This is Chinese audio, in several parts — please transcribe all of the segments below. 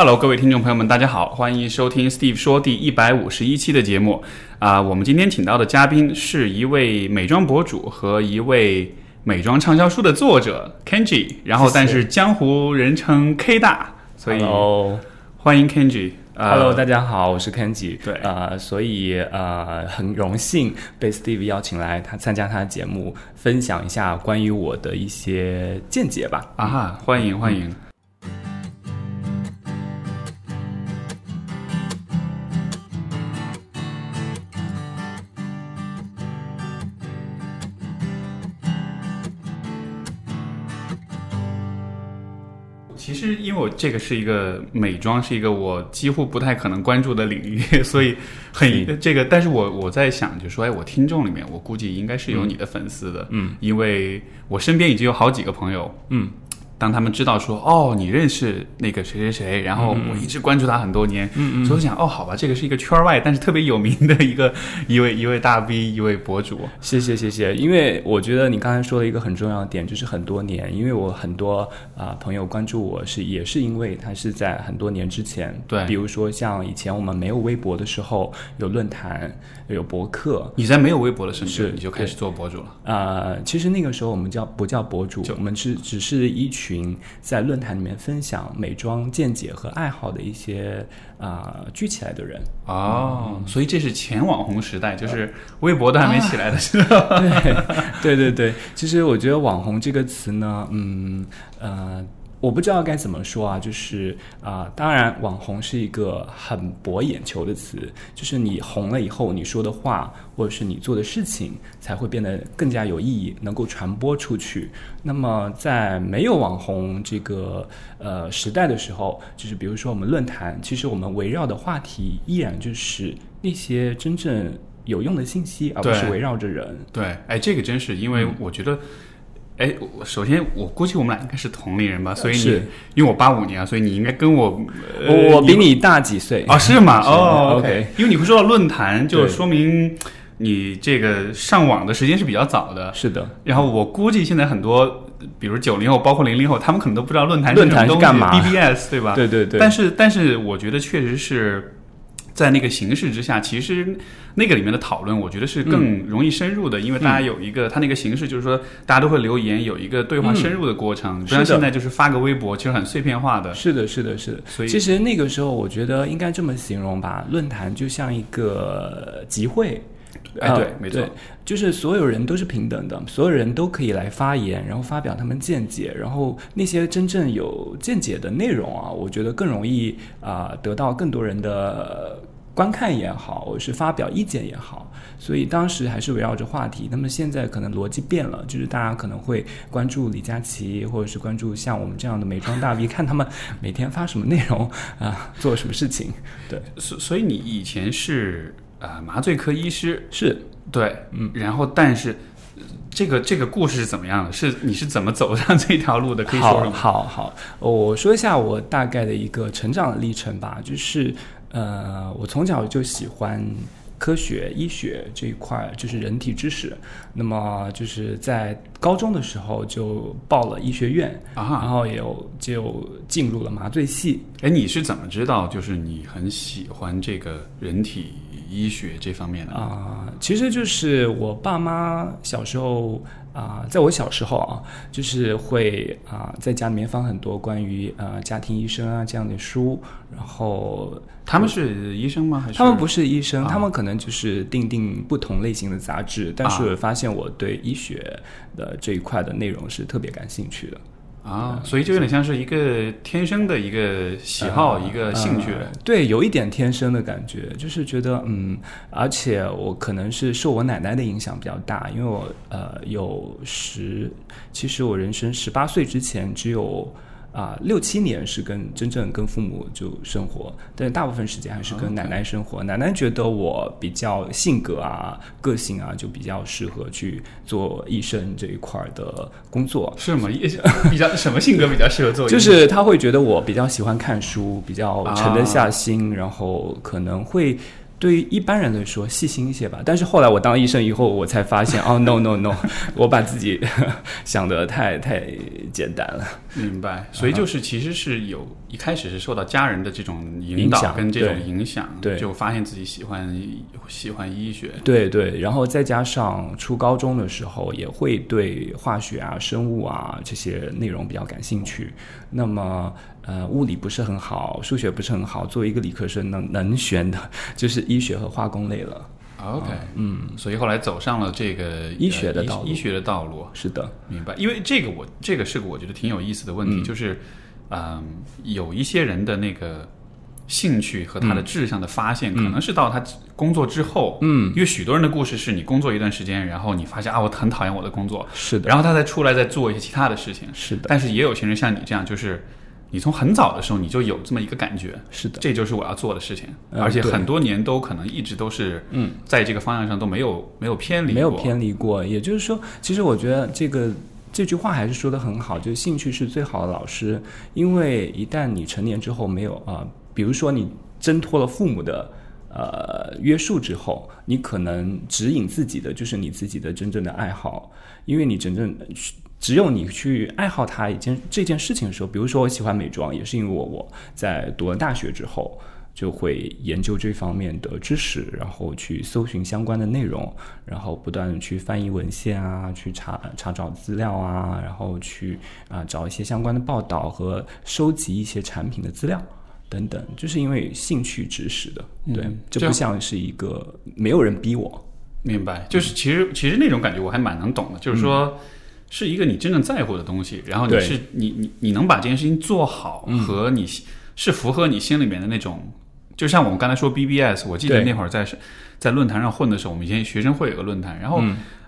Hello，各位听众朋友们，大家好，欢迎收听 Steve 说第一百五十一期的节目。啊、我们今天请到的嘉宾是一位美妆博主和一位美妆畅销书的作者 Kenji，然后但是江湖人称 K 大，所以欢迎 Kenji。呃 Hello，大家好，我是 Kenji。对呃，所以呃，很荣幸被 Steve 邀请来他参加他的节目，分享一下关于我的一些见解吧。啊哈，欢迎欢迎。其这个是一个美妆，是一个我几乎不太可能关注的领域，所以很这个。但是我我在想，就说，哎，我听众里面，我估计应该是有你的粉丝的，嗯，因为我身边已经有好几个朋友，嗯，当他们知道说，哦，你认识那个谁谁谁，然后我一直关注他很多年，嗯嗯，所以我想，哦，好吧，这个是一个圈外但是特别有名的一个一位一位大 V，一位博主，谢谢谢谢，因为我觉得你刚才说了一个很重要的点，就是很多年，因为我很多啊、朋友关注我是也是因为他是在很多年之前，对。比如说像以前我们没有微博的时候，有论坛，有博客，你在没有微博的时候是你就开始做博主了，呃，其实那个时候我们叫不叫博主就，我们是只是一群在论坛里面分享美妆见解和爱好的一些啊、聚起来的人。哦，所以这是前网红时代，就是微博都还没起来的 时候。对对对对，其实我觉得“网红”这个词呢，嗯呃，我不知道该怎么说啊，就是啊、当然，网红是一个很博眼球的词，就是你红了以后，你说的话或者是你做的事情才会变得更加有意义，能够传播出去。那么在没有网红这个呃时代的时候，就是比如说我们论坛，其实我们围绕的话题依然就是那些真正有用的信息，而不是围绕着人。对，哎，这个真是因为嗯我觉得，哎，我首先我估计我们俩应该是同龄人吧，所以你是因为我八五年啊，所以你应该跟我，呃、我我比你大几岁啊是吗？哦 OK 因为你会说到论坛，就说明你这个上网的时间是比较早的。是的，然后我估计现在很多，比如九零后，包括零零后，他们可能都不知道论坛论坛什么东西是干嘛？BBS 对吧？对对对，但是，但是我觉得确实是在那个形式之下，其实那个里面的讨论，我觉得是更容易深入的，因为大家有一个，它那个形式就是说，大家都会留言，有一个对话深入的过程，不像是的现在就是发个微博，其实很碎片化的。是的，是的，是的。所以其实那个时候，我觉得应该这么形容吧，论坛就像一个集会。哎，呃对，没错对，就是所有人都是平等的，所有人都可以来发言，然后发表他们见解，然后那些真正有见解的内容啊，我觉得更容易啊、得到更多人的观看也好，或者是发表意见也好。所以当时还是围绕着话题，那么现在可能逻辑变了，就是大家可能会关注李佳琦，或者是关注像我们这样的美妆大 V，看他们每天发什么内容啊、做什么事情。对，所所以你以前是呃麻醉科医师，是对，嗯，然后但是。呃这个这个故事是怎么样的？是你是怎么走上这条路的？可以说说好？好好，我说一下我大概的一个成长的历程吧。就是呃，我从小就喜欢科学、医学这一块，就是人体知识。那么就是在高中的时候就报了医学院，啊然后也有就进入了麻醉系。哎，你是怎么知道就是你很喜欢这个人体医学这方面的？啊、其实就是我爸妈小时候啊、在我小时候啊，就是会啊、在家里面放很多关于呃家庭医生啊这样的书，然后他们是医生吗？还是他们不是医生，啊他们可能就是订订不同类型的杂志，但是发现我对医学的这一块的内容是特别感兴趣的。啊？所以就有点像是一个天生的一个喜好，一个兴趣。呃对，有一点天生的感觉，就是觉得嗯，而且我可能是受我奶奶的影响比较大，因为我呃有十，其实我人生十八岁之前只有。啊，六七年是跟真正跟父母就生活，但是大部分时间还是跟奶奶生活。奶奶觉得我比较性格啊、个性啊，就比较适合去做医生这一块儿的工作。是吗？也 比较什么性格比较适合做医生？就是他会觉得我比较喜欢看书，比较沉得下心，然后可能会对于一般人来说细心一些吧。但是后来我当医生以后，我才发现，哦，no no no，我把自己 想得太太简单了。明白，所以就是其实是有一开始是受到家人的这种引导跟这种影响，对就发现自己喜欢喜欢医学。对对，然后再加上初高中的时候，也会对化学啊、生物啊这些内容比较感兴趣。那么，呃，物理不是很好，数学不是很好，作为一个理科生能能选的就是医学和化工类了。OK，嗯，所以后来走上了这个医学的呃道路。医学的道路。是的，明白，因为这个我这个是个我觉得挺有意思的问题，就是，嗯，有一些人的那个兴趣和他的志向的发现，可能是到他工作之后，嗯，因为许多人的故事是你工作一段时间，然后你发现啊，我很讨厌我的工作，是的，然后他再出来再做一些其他的事情，是的，但是也有些人像你这样，就是你从很早的时候你就有这么一个感觉，是的，这就是我要做的事情，嗯而且很多年都可能一直都是，嗯，在这个方向上都没有没有偏离过，没有偏离过。也就是说，其实我觉得这个这句话还是说的很好，就是兴趣是最好的老师。因为一旦你成年之后没有啊、比如说你挣脱了父母的呃约束之后，你可能指引自己的就是你自己的真正的爱好，因为你真正。只有你去爱好它一件这件事情的时候，比如说我喜欢美妆，也是因为我我在读了大学之后，就会研究这方面的知识，然后去搜寻相关的内容，然后不断的去翻译文献啊，去查查找资料啊，然后去啊、找一些相关的报道和收集一些产品的资料等等，就是因为兴趣指使的，对，这这不像是一个没有人逼我，明白，就是其实其实那种感觉我还蛮能懂的，就是说。是一个你真正在乎的东西，然后你是你你你能把这件事情做好，和你是符合你心里面的那种，就像我们刚才说 BBS，我记得那会儿在在论坛上混的时候，我们以前学生会有个论坛，然后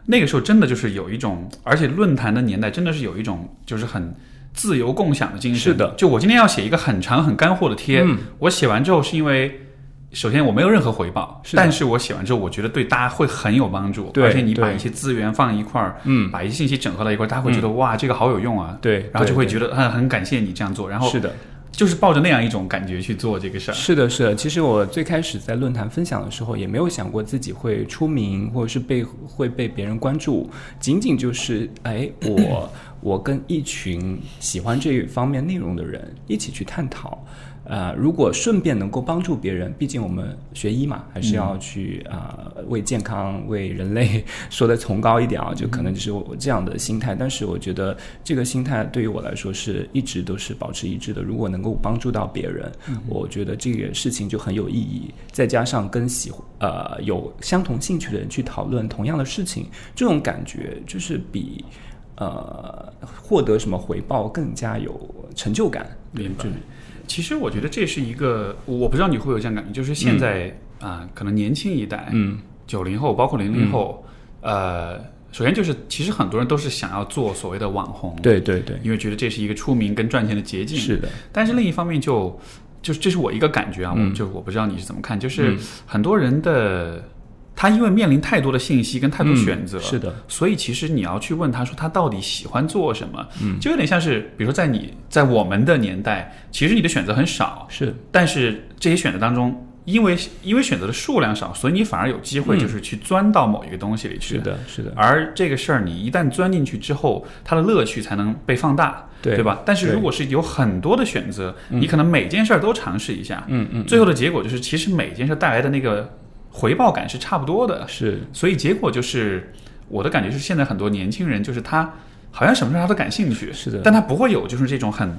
那个时候真的就是有一种，而且论坛的年代真的是有一种就是很自由共享的精神。是的。就我今天要写一个很长很干货的贴，嗯。我写完之后是因为。首先，我没有任何回报，是但是我写完之后，我觉得对大家会很有帮助，对而且你把一些资源放一块儿，嗯，把一些信息整合到一块儿，大家会觉得、哇，这个好有用啊，对，对然后就会觉得很很感谢你这样做，然后是的，就是抱着那样一种感觉去做这个事儿。是的，是的。其实我最开始在论坛分享的时候，也没有想过自己会出名，或者是被会被别人关注。仅仅就是，哎，我 我跟一群喜欢这方面内容的人一起去探讨。呃，如果顺便能够帮助别人，毕竟我们学医嘛，还是要去啊、呃为健康、为人类说的崇高一点啊，就可能就是我这样的心态。但是我觉得这个心态对于我来说是一直都是保持一致的。如果能够帮助到别人，我觉得这个事情就很有意义。再加上跟喜呃有相同兴趣的人去讨论同样的事情，这种感觉就是比呃获得什么回报更加有成就感。明白。其实我觉得这是一个，我不知道你会不会有这样感觉，就是现在啊、可能年轻一代，嗯，九零后，包括零零后，呃，首先就是其实很多人都是想要做所谓的网红，，对对对，因为觉得这是一个出名跟赚钱的捷径。是的，但是另一方面就，就是这是我一个感觉啊，嗯。我就我不知道你是怎么看，就是很多人的他因为面临太多的信息跟太多选择，嗯是的，所以其实你要去问他说他到底喜欢做什么，嗯，就有点像是比如说在你在我们的年代，其实你的选择很少，是。但是这些选择当中。因为因为选择的数量少，所以你反而有机会就是去钻到某一个东西里去。是的，是的，而这个事儿，你一旦钻进去之后，它的乐趣才能被放大，对吧？但是如果是有很多的选择，你可能每件事儿都尝试一下，嗯嗯，最后的结果就是，其实每件事带来的那个回报感是差不多的，是所以结果就是我的感觉是，现在很多年轻人就是他好像什么事他都感兴趣，是的但他不会有就是这种很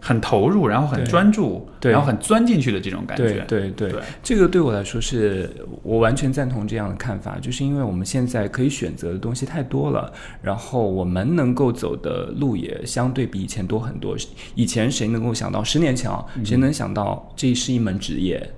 很投入，然后很专注，对然后很钻进去的这种感觉。对对对这个对我来说是我完全赞同这样的看法，就是因为我们现在可以选择的东西太多了，然后我们能够走的路也相对比以前多很多。以前谁能够想到十年前啊，谁能想到这是一门职业？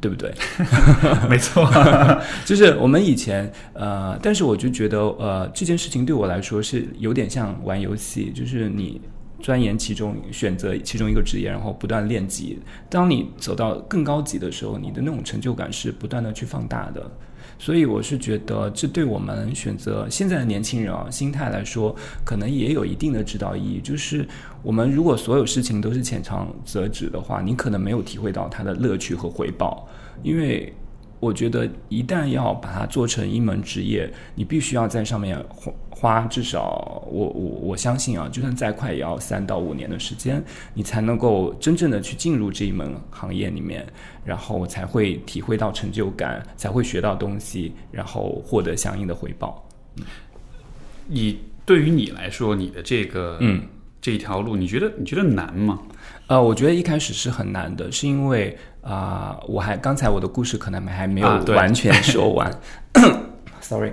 对不对？没错，就是我们以前呃，但是我就觉得呃，这件事情对我来说是有点像玩游戏，就是你钻研其中，选择其中一个职业，然后不断练级。当你走到更高级的时候，你的那种成就感是不断的去放大的。所以我是觉得，这对我们选择现在的年轻人啊心态来说，可能也有一定的指导意义。就是我们如果所有事情都是浅尝辄止的话，你可能没有体会到它的乐趣和回报，因为我觉得一旦要把它做成一门职业，你必须要在上面花花至少我我我相信啊，就算再快也要三到五年的时间，你才能够真正的去进入这一门行业里面，然后才会体会到成就感，才会学到东西，然后获得相应的回报。你对于你来说，你的这个嗯这一条路，你觉得你觉得难吗？呃，我觉得一开始是很难的，是因为啊、我还刚才我的故事可能还没有完全说完、s o r r y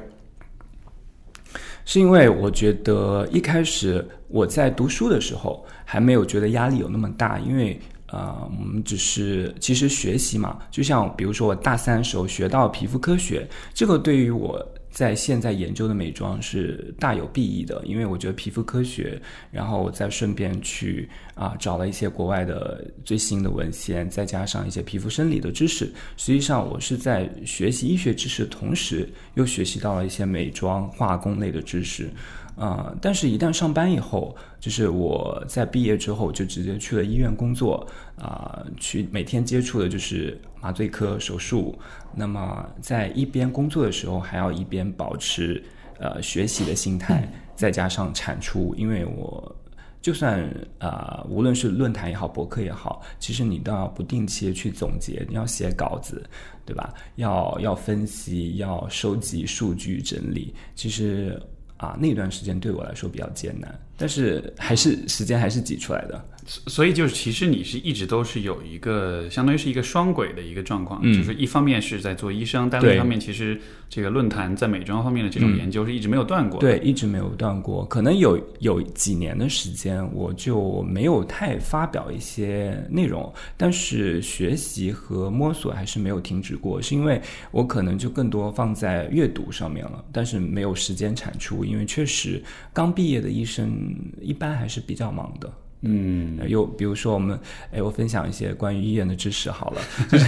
是因为我觉得一开始我在读书的时候还没有觉得压力有那么大，因为呃，我们只是其实学习嘛，就像比如说我大三时候学到皮肤科学，这个对于我在现在研究的美妆是大有裨益的，因为我觉得皮肤科学，然后我再顺便去啊、找了一些国外的最新的文献，再加上一些皮肤生理的知识，实际上我是在学习医学知识的同时，又学习到了一些美妆化工类的知识。啊、但是，一旦上班以后，就是我在毕业之后就直接去了医院工作，啊、去每天接触的就是麻醉科手术。那么，在一边工作的时候，还要一边保持呃学习的心态，再加上产出，因为我就算啊、呃无论是论坛也好，博客也好，其实你都要不定期的去总结，你要写稿子，对吧？要要分析，要收集数据整理。其实啊，那段时间对我来说比较艰难，但是还是时间还是挤出来的。所以就是，其实你是一直都是有一个，相当于是一个双轨的一个状况，嗯就是一方面是在做医生，但对另一方面其实这个论坛在美妆方面的这种嗯研究是一直没有断过。，对，一直没有断过。可能有有几年的时间，我就没有太发表一些内容，但是学习和摸索还是没有停止过。是因为我可能就更多放在阅读上面了，但是没有时间产出，因为确实刚毕业的医生一般还是比较忙的。嗯，呃有比如说我们，哎，我分享一些关于医院的知识好了，就是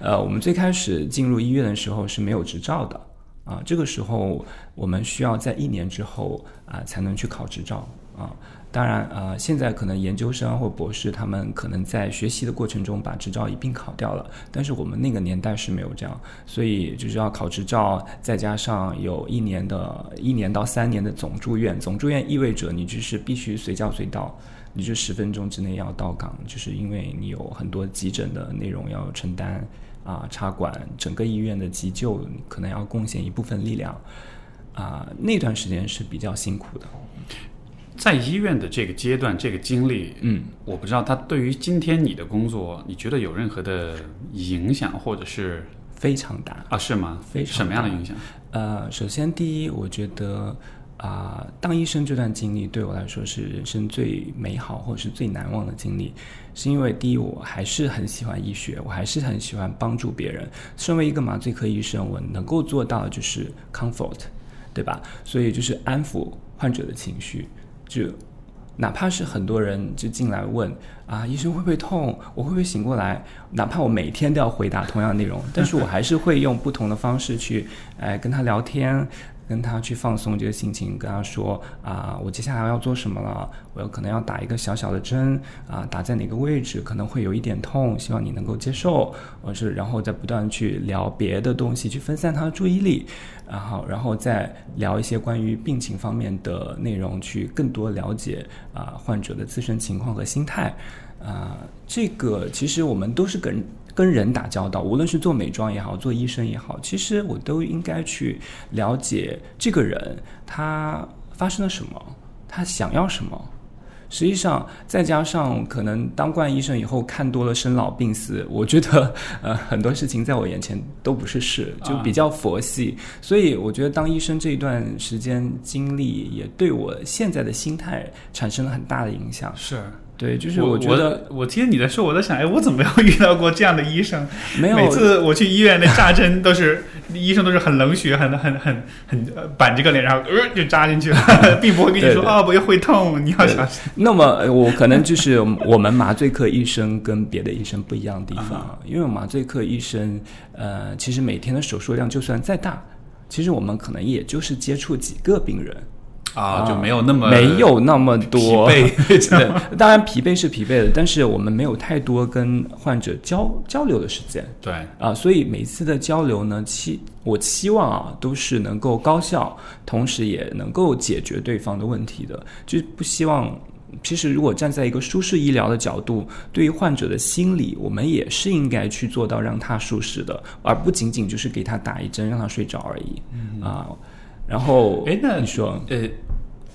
呃，我们最开始进入医院的时候是没有执照的啊，这个时候我们需要在一年之后啊才能去考执照啊。当然啊，现在可能研究生或博士他们可能在学习的过程中把执照一并考掉了，但是我们那个年代是没有这样，所以就是要考执照，再加上有一年的一年到三年的总住院，总住院意味着你就是必须随叫随到。你就十分钟之内要到岗，就是因为你有很多急诊的内容要承担啊，插管整个医院的急救，可能要贡献一部分力量啊，那段时间是比较辛苦的。在医院的这个阶段，这个经历，嗯，我不知道它对于今天你的工作，你觉得有任何的影响，或者是非常大。啊是吗？非常什么样的影响？呃，首先第一，我觉得啊、当医生这段经历对我来说是人生最美好或者是最难忘的经历，是因为第一，我还是很喜欢医学，我还是很喜欢帮助别人。身为一个麻醉科医生，我能够做到就是 comfort，对吧？所以就是安抚患者的情绪，就哪怕是很多人就进来问啊，医生会不会痛？我会不会醒过来？哪怕我每天都要回答同样的内容，但是我还是会用不同的方式去，哎，跟他聊天，跟他去放松这个心情，跟他说啊，我接下来要做什么了？我有可能要打一个小小的针啊，打在哪个位置可能会有一点痛，希望你能够接受。我是然后再不断去聊别的东西，去分散他的注意力，然后然后再聊一些关于病情方面的内容，去更多了解啊、患者的自身情况和心态。啊、这个其实我们都是跟跟人打交道，无论是做美妆也好，做医生也好，其实我都应该去了解这个人他发生了什么，他想要什么。实际上，再加上可能当惯医生以后看多了生老病死，我觉得 呃很多事情在我眼前都不是事，就比较佛系。所以我觉得当医生这一段时间经历，也对我现在的心态产生了很大的影响。是，对，就是我觉得我听你在说，我在想，哎，我怎么没有遇到过这样的医生？没有每次我去医院，那扎针都是医生都是很冷血，很很很很呃板着个脸，然后呃就扎进去了，并不会跟你说啊，我又会痛，你要小心。那么呃我可能就是我们麻醉科医生跟别的医生不一样的地方，因为麻醉科医生，呃，其实每天的手术量就算再大，其实我们可能也就是接触几个病人，啊，就没有那么没有那么多疲惫 对，当然疲惫是疲惫的，但是我们没有太多跟患者交交流的时间对，啊，所以每一次的交流呢，期我期望啊都是能够高效，同时也能够解决对方的问题的，就是不希望。其实，如果站在一个舒适医疗的角度，对于患者的心理，我们也是应该去做到让他舒适的，而不仅仅就是给他打一针让他睡着而已。啊，然后，哎，那你说，呃，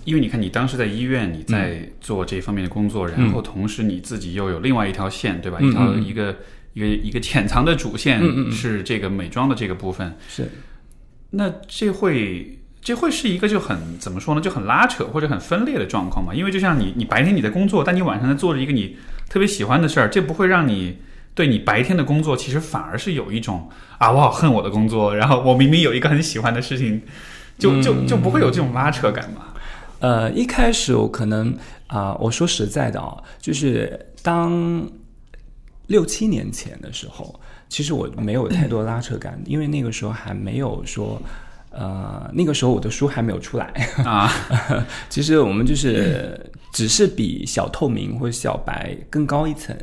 因为你看，你当时在医院，你在做这方面的工作，然后同时你自己又有另外一条线，对吧？嗯一条嗯一个一个一个潜藏的主线是这个美妆的这个部分，是那这会。这会是一个就很怎么说呢，就很拉扯或者很分裂的状况嘛？因为就像你，你白天你在工作，但你晚上在做着一个你特别喜欢的事儿，这不会让你对你白天的工作其实反而是有一种啊，我好恨我的工作，然后我明明有一个很喜欢的事情，就就就不会有这种拉扯感嘛？呃，一开始我可能啊、我说实在的啊，就是当六七年前的时候，其实我没有太多拉扯感，因为那个时候还没有说。呃，那个时候我的书还没有出来，啊，其实我们就是只是比小透明或者小白更高一层，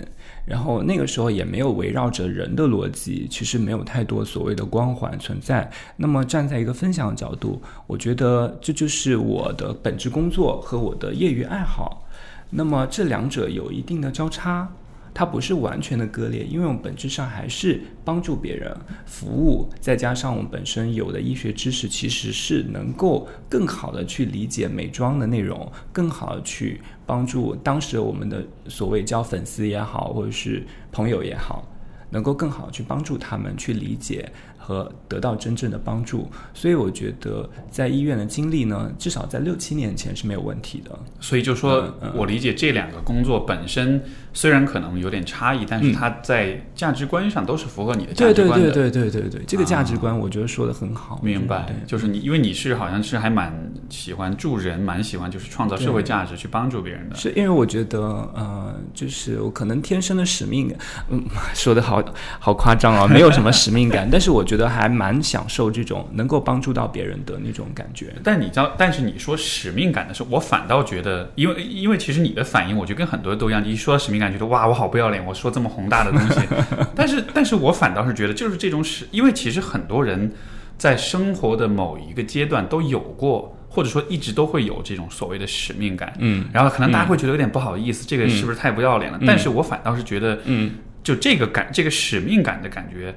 然后那个时候也没有围绕着人的逻辑，其实没有太多所谓的光环存在。那么站在一个分享的角度，我觉得这就是我的本职工作和我的业余爱好。那么这两者有一定的交叉，它不是完全的割裂，因为我们本质上还是帮助别人、服务，再加上我们本身有的医学知识，其实是能够更好的去理解美妆的内容，更好的去帮助当时我们的所谓交粉丝也好，或者是朋友也好，能够更好去帮助他们去理解和得到真正的帮助。所以我觉得在医院的经历呢，至少在六七年前是没有问题的。所以就说我理解这两个工作本身虽然可能有点差异，但是它在价值观上都是符合你的价值观的。对对对对对，这个价值观我觉得说的很好。明白，就是你，因为你是好像是还蛮喜欢助人，蛮喜欢就是创造社会价值，去帮助别人的。是因为我觉得，呃，就是我可能天生的使命感，嗯，说的好好夸张啊，没有什么使命感，但是我觉得还蛮享受这种能够帮助到别人的那种感觉。但你知道，但是你说使命感的时候，我反倒觉得，因为因为其实你的反应，我觉得跟很多人都一样，一说到使命感，觉得哇，我好不要脸，我说这么宏大的东西。但是，但是我反倒是觉得，就是这种使，因为其实很多人在生活的某一个阶段都有过，或者说一直都会有这种所谓的使命感。嗯然后可能大家会觉得有点不好意思，这个是不是太不要脸了？嗯但是我反倒是觉得，嗯就这个感，这个使命感的感觉，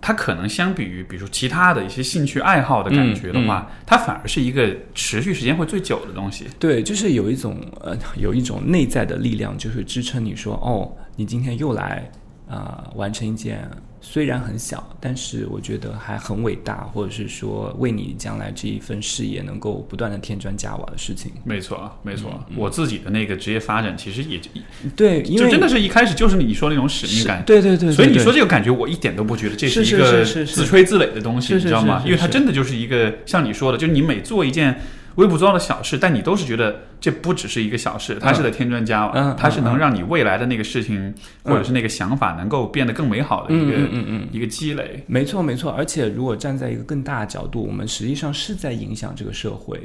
它可能相比于比如说其他的一些兴趣爱好的感觉的话，它反而是一个持续时间会最久的东西。对，就是有一种呃，有一种内在的力量，就是支撑你说，哦，你今天又来啊、完成一件虽然很小，但是我觉得还很伟大，或者是说为你将来这一份事业能够不断的添砖加瓦的事情。没错，没错。我自己的那个职业发展，其实也就对，因为就真的是一开始就是你说那种使命感。对对对，所以你说这个感觉，我一点都不觉得这是是一个自吹自擂的东西，是是你知道吗？因为它真的就是一个像你说的，就是你每做一件微不足道的小事，但你都是觉得这不只是一个小事，它是在添砖加瓦，它是能嗯让你未来的那个事情、或者是那个想法能够变得更美好的一个、嗯嗯嗯一个积累。没错没错，而且如果站在一个更大的角度，我们实际上是在影响这个社会。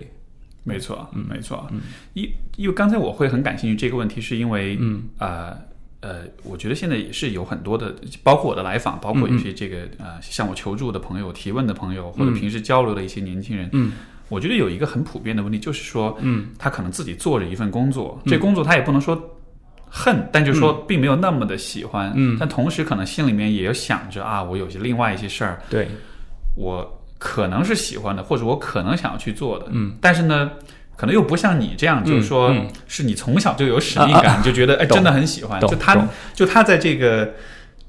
没错，嗯没错。因因为刚才我会很感兴趣这个问题，是因为，嗯，呃呃，我觉得现在也是有很多的，包括我的来访，包括一些这个呃向我求助的朋友、提问的朋友，或者平时交流的一些年轻人，嗯，我觉得有一个很普遍的问题，就是说，嗯，他可能自己做着一份工作，这工作他也不能说。恨，但就是说并没有那么的喜欢，嗯。但同时可能心里面也有想着啊，我有些另外一些事儿，对，我可能是喜欢的，或者我可能想要去做的，嗯，但是呢，可能又不像你这样，就是说，嗯。是你从小就有使命感，你就觉得哎，真的很喜欢。就他，就他在这个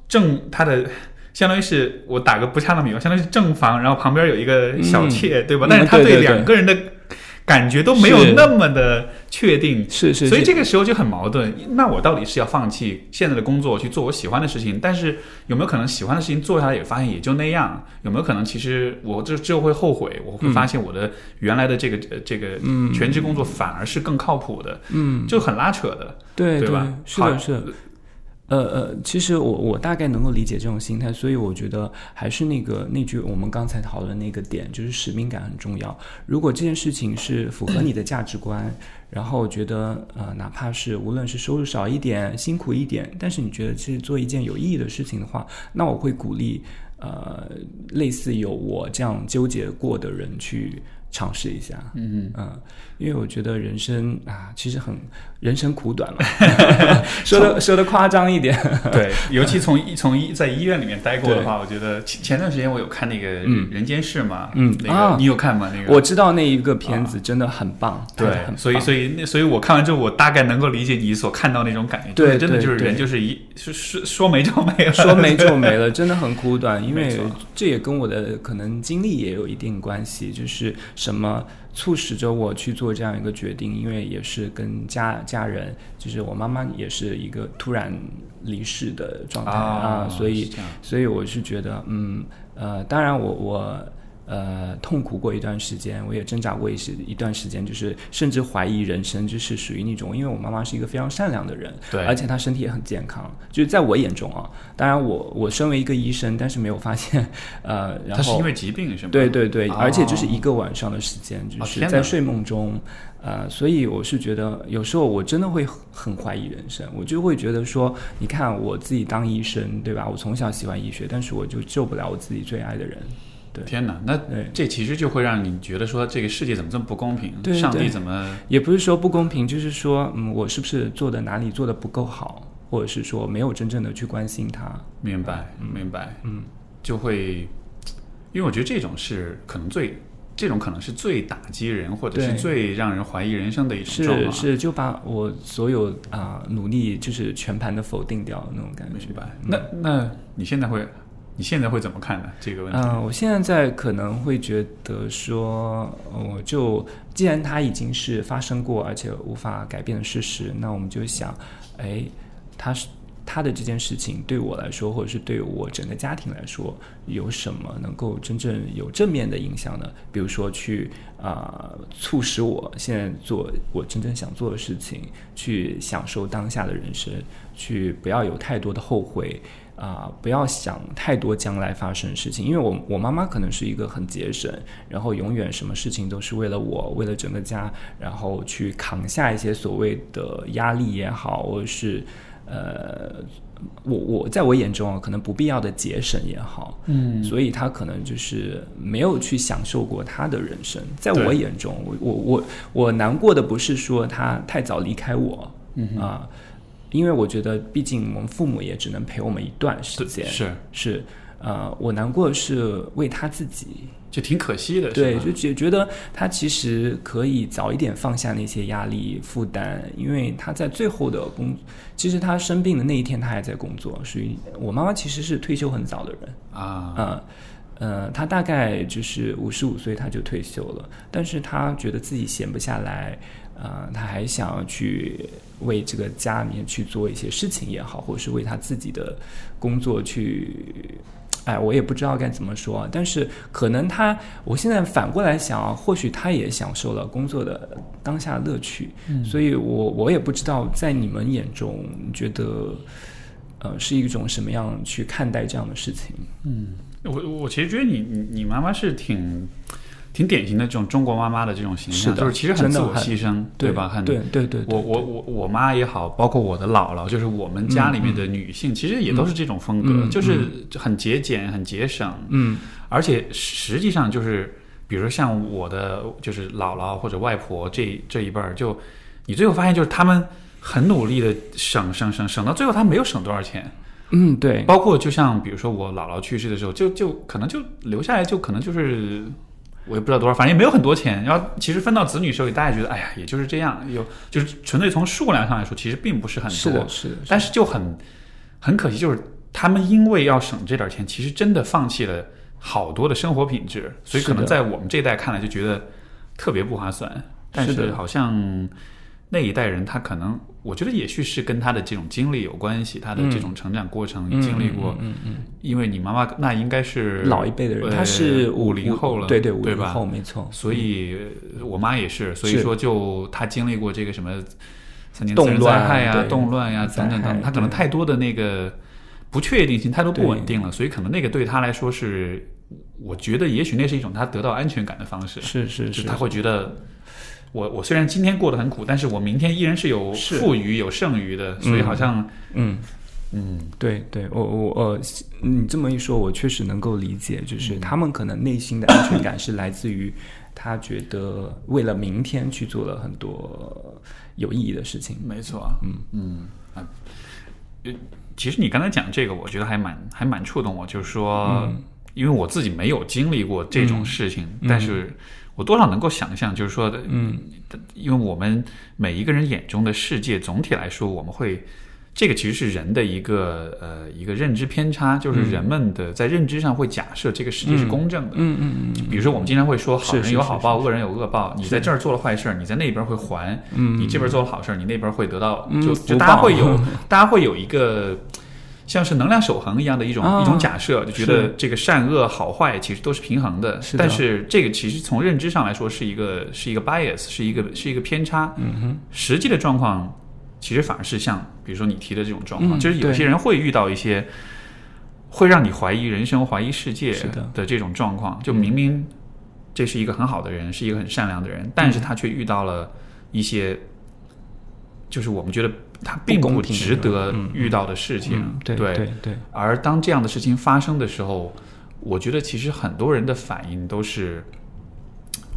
正他的。相当于是我打个不恰当比方，相当于是正房，然后旁边有一个小妾，对吧？嗯但是他对两个人的感觉都没有那么的确定，是是，所以这个时候就很矛盾。那我到底是要放弃现在的工作去做我喜欢的事情？但是有没有可能喜欢的事情做下来也发现也就那样？有没有可能其实我这之后会后悔？我会发现我的原来的这个、呃这个嗯全职工作反而是更靠谱的，嗯，就很拉扯的。对对吧是的，是的。呃呃，其实我我大概能够理解这种心态，所以我觉得还是那个那句我们刚才讨论那个点，就是使命感很重要。如果这件事情是符合你的价值观，然后觉得呃，哪怕是无论是收入少一点、辛苦一点，但是你觉得其实做一件有意义的事情的话，那我会鼓励呃，类似有我这样纠结过的人去尝试一下。嗯嗯，因为我觉得人生啊，其实很人生苦短了，说的说的夸张一点。对，尤其从医从医在医院里面待过的话，我觉得前前段时间我有看那个《人间世》嘛，嗯那啊。个你有看吗？那个？我知道那一个片子真的很棒，对所以所以那所以我看完之后，我大概能够理解你所看到那种感觉，对真的就是人就是一说说说没就没了，说没就没了，真的很苦短。因为这也跟我的可能经历也有一定关系，就是什么促使着我去做这样一个决定，因为也是跟家家人，就是我妈妈也是一个突然离世的状态啊，所以所以我是觉得，嗯呃，当然我我呃痛苦过一段时间，我也挣扎过一时一段时间，就是甚至怀疑人生，就是属于那种，因为我妈妈是一个非常善良的人，对而且她身体也很健康，就是在我眼中啊，当然我我身为一个医生，但是没有发现，呃，然后他是因为疾病是吗？对对对，哦而且就是一个晚上的时间，就是在睡梦中，呃，所以我是觉得有时候我真的会很很怀疑人生，我就会觉得说，你看我自己当医生，对吧？我从小喜欢医学，但是我就救不了我自己最爱的人，对，天哪，那这其实就会让你觉得说这个世界怎么这么不公平？对上帝怎么也不是说不公平，就是说，嗯，我是不是做的哪里做的不够好，或者是说没有真正的去关心他，明白明白？嗯，就会，因为我觉得这种是可能最。这种可能是最打击人，或者是最让人怀疑人生的一种状况。是是，就把我所有啊、努力就是全盘的否定掉那种感觉。明白。那那你现在会，你现在会怎么看呢？这个问题？嗯、我现在在可能会觉得说，我就既然它已经是发生过，而且无法改变的事实，那我们就想，哎，它是它的这件事情对我来说，或者是对我整个家庭来说，有什么能够真正有正面的影响呢？比如说去啊、促使我现在做我真正想做的事情，去享受当下的人生，去不要有太多的后悔。啊、不要想太多将来发生的事情，因为我我妈妈可能是一个很节省，然后永远什么事情都是为了我，为了整个家，然后去扛下一些所谓的压力也好，或者是呃，我我在我眼中啊，可能不必要的节省也好，嗯，所以他可能就是没有去享受过他的人生。在我眼中，我我我我难过的不是说他太早离开我，嗯啊、因为我觉得毕竟我们父母也只能陪我们一段时间，是是，呃，我难过是为他自己，就挺可惜的，对，就觉觉得他其实可以早一点放下那些压力负担，因为他在最后的工，其实他生病的那一天他还在工作，属于我妈妈其实是退休很早的人，啊，呃，呃，他大概就是五十五岁他就退休了，但是他觉得自己闲不下来，呃，他还想要去为这个家里面去做一些事情也好，或者是为他自己的工作去。哎，我也不知道该怎么说啊，但是可能他，我现在反过来想啊，或许他也享受了工作的当下乐趣，嗯所以我我也不知道在你们眼中，你觉得，呃，是一种什么样去看待这样的事情？嗯我我其实觉得你你你妈妈是挺挺典型的这种中国妈妈的这种形象，是就是其实很自我牺牲，对吧？很对对对，对我我我我妈也好，包括我的姥姥，就是我们家里面的女性，其实也都是这种风格，嗯就是很节俭、很节省，嗯而且实际上就是，比如说像我的就是姥姥或者外婆这这一辈儿，就你最后发现就是他们很努力的省省省省到最后，他没有省多少钱。嗯，对，包括就像比如说我姥姥去世的时候，就就可能就留下来就可能就是。我也不知道多少，反正也没有很多钱。然后其实分到子女手里，大家觉得，哎呀，也就是这样。有就是纯粹从数量上来说，其实并不是很多。是的，是的，但是就很很可惜，就是他们因为要省这点钱，其实真的放弃了好多的生活品质，所以可能在我们这一代看来就觉得特别不划算。但是好像那一代人，他可能我觉得也许是跟他的这种经历有关系，他的这种成长过程嗯经历过。嗯嗯因为你妈妈那应该是嗯，老一辈的人，她是五零后了，对对？五零后没错，所以呃我妈也是，所以说就她经历过这个什么三年自然动乱灾害呀、对动乱呀等等等她，可能太多的那个不确定性，太多不稳定了，所以可能那个对她来说是，我觉得也许那是一种她得到安全感的方式，是是，是她会觉得。我我虽然今天过得很苦，但是我明天依然是有富余、有剩余的，所以好像嗯。嗯，对对，我我呃，你这么一说，我确实能够理解，就是他们可能内心的安全感是来自于他觉得为了明天去做了很多有意义的事情。没错，嗯。嗯啊，呃其实你刚才讲这个，我觉得还蛮还蛮触动我，就是说，因为我自己没有经历过这种事情，但是我多少能够想象，就是说，嗯，因为我们每一个人眼中的世界，总体来说，我们会。这个其实是人的一个呃一个认知偏差，就是人们的在认知上会假设这个世界是公正的。嗯嗯嗯，比如说我们经常会说好人有好报，恶人有恶报。你在这儿做了坏事儿，你在那边会还；你这边做了好事儿，你那边会得到。就就大家会有 大家会有一个像是能量守恒一样的一种啊一种假设，就觉得这个善恶好坏其实都是平衡的。是的但是这个其实从认知上来说是一个是一个 bias，是一个是一个偏差。嗯哼，实际的状况其实反而是像比如说你提的这种状况，嗯就是有些人会遇到一些会让你怀疑人生、怀疑世界的这种状况。就明明这是一个很好的人，是一个很善良的人，但是他却遇到了一些。就是我们觉得他并不值得嗯遇到的事情，对对对，而当这样的事情发生的时候，我觉得其实很多人的反应都是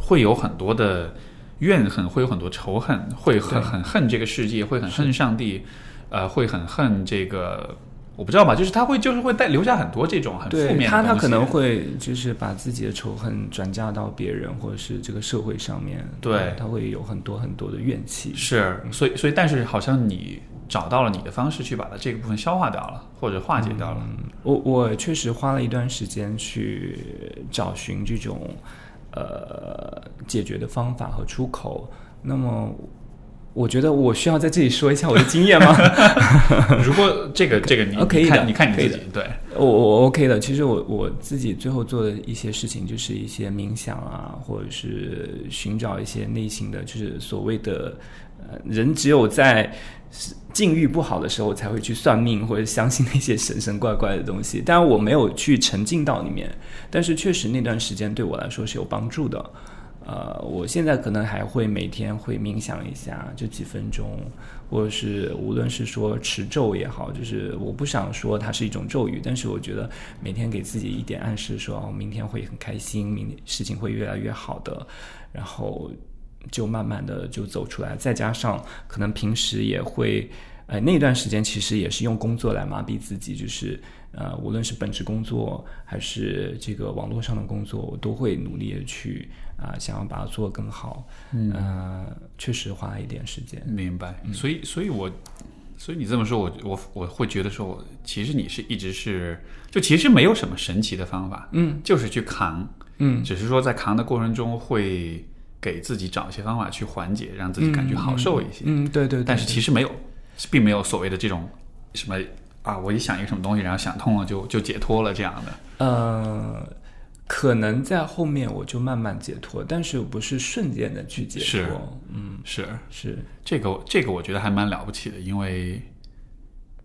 会有很多的怨恨，会有很多仇恨，会很很恨这个世界，会很恨上帝，呃，会很恨这个，我不知道吧，就是他会就是会带留下很多这种很负面的他他可能会就是把自己的仇恨转嫁到别人或者是这个社会上面，对他会有很多很多的怨气。是，所以所以，但是好像你找到了你的方式去把它这个部分消化掉了，或者化解掉了。我我确实花了一段时间去找寻这种呃解决的方法和出口。那么，我觉得我需要在这里说一下我的经验吗？如果这个这个你呃可以的你看你看你自己对，我我 OK 的。其实我我自己最后做的一些事情，就是一些冥想啊，或者是寻找一些内心的，就是所谓的呃，人只有在境遇不好的时候才会去算命或者相信那些神神怪怪的东西。当然我没有去沉浸到里面，但是确实那段时间对我来说是有帮助的。呃，我现在可能还会每天会冥想一下，就几分钟，或者是无论是说持咒也好，就是我不想说它是一种咒语，但是我觉得每天给自己一点暗示说，哦，明天会很开心，明天事情会越来越好的，然后就慢慢的就走出来。再加上可能平时也会，呃，那段时间其实也是用工作来麻痹自己，就是呃，无论是本职工作还是这个网络上的工作，我都会努力的去啊、想要把它做得更好。嗯，呃，确实花了一点时间。明白。所以所以我所以你这么说，我我我会觉得说，我其实你是一直是就其实没有什么神奇的方法，嗯，就是去扛，嗯，只是说在扛的过程中会给自己找一些方法去缓解，让自己感觉好受一些。嗯，对对对。但是其实没有，并没有所谓的这种什么啊，我一想一个什么东西，然后想通了就就解脱了这样的。呃，可能在后面我就慢慢解脱，但是不是瞬间的去解是脱。嗯，是是，这个这个我觉得还蛮了不起的，因为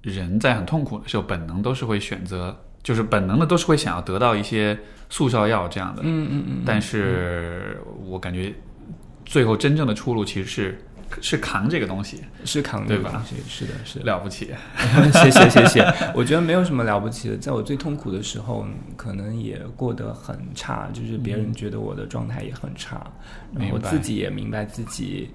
人在很痛苦的时候，本能都是会选择，就是本能的都是会想要得到一些速效药这样的。嗯嗯嗯。但是我感觉最后真正的出路其实是是扛这个东西，是扛对吧这个东西？是的，是的。了不起。谢 谢谢谢，我觉得没有什么了不起的。在我最痛苦的时候，可能也过得很差，就是别人觉得我的状态也很差，然后自己也明白自己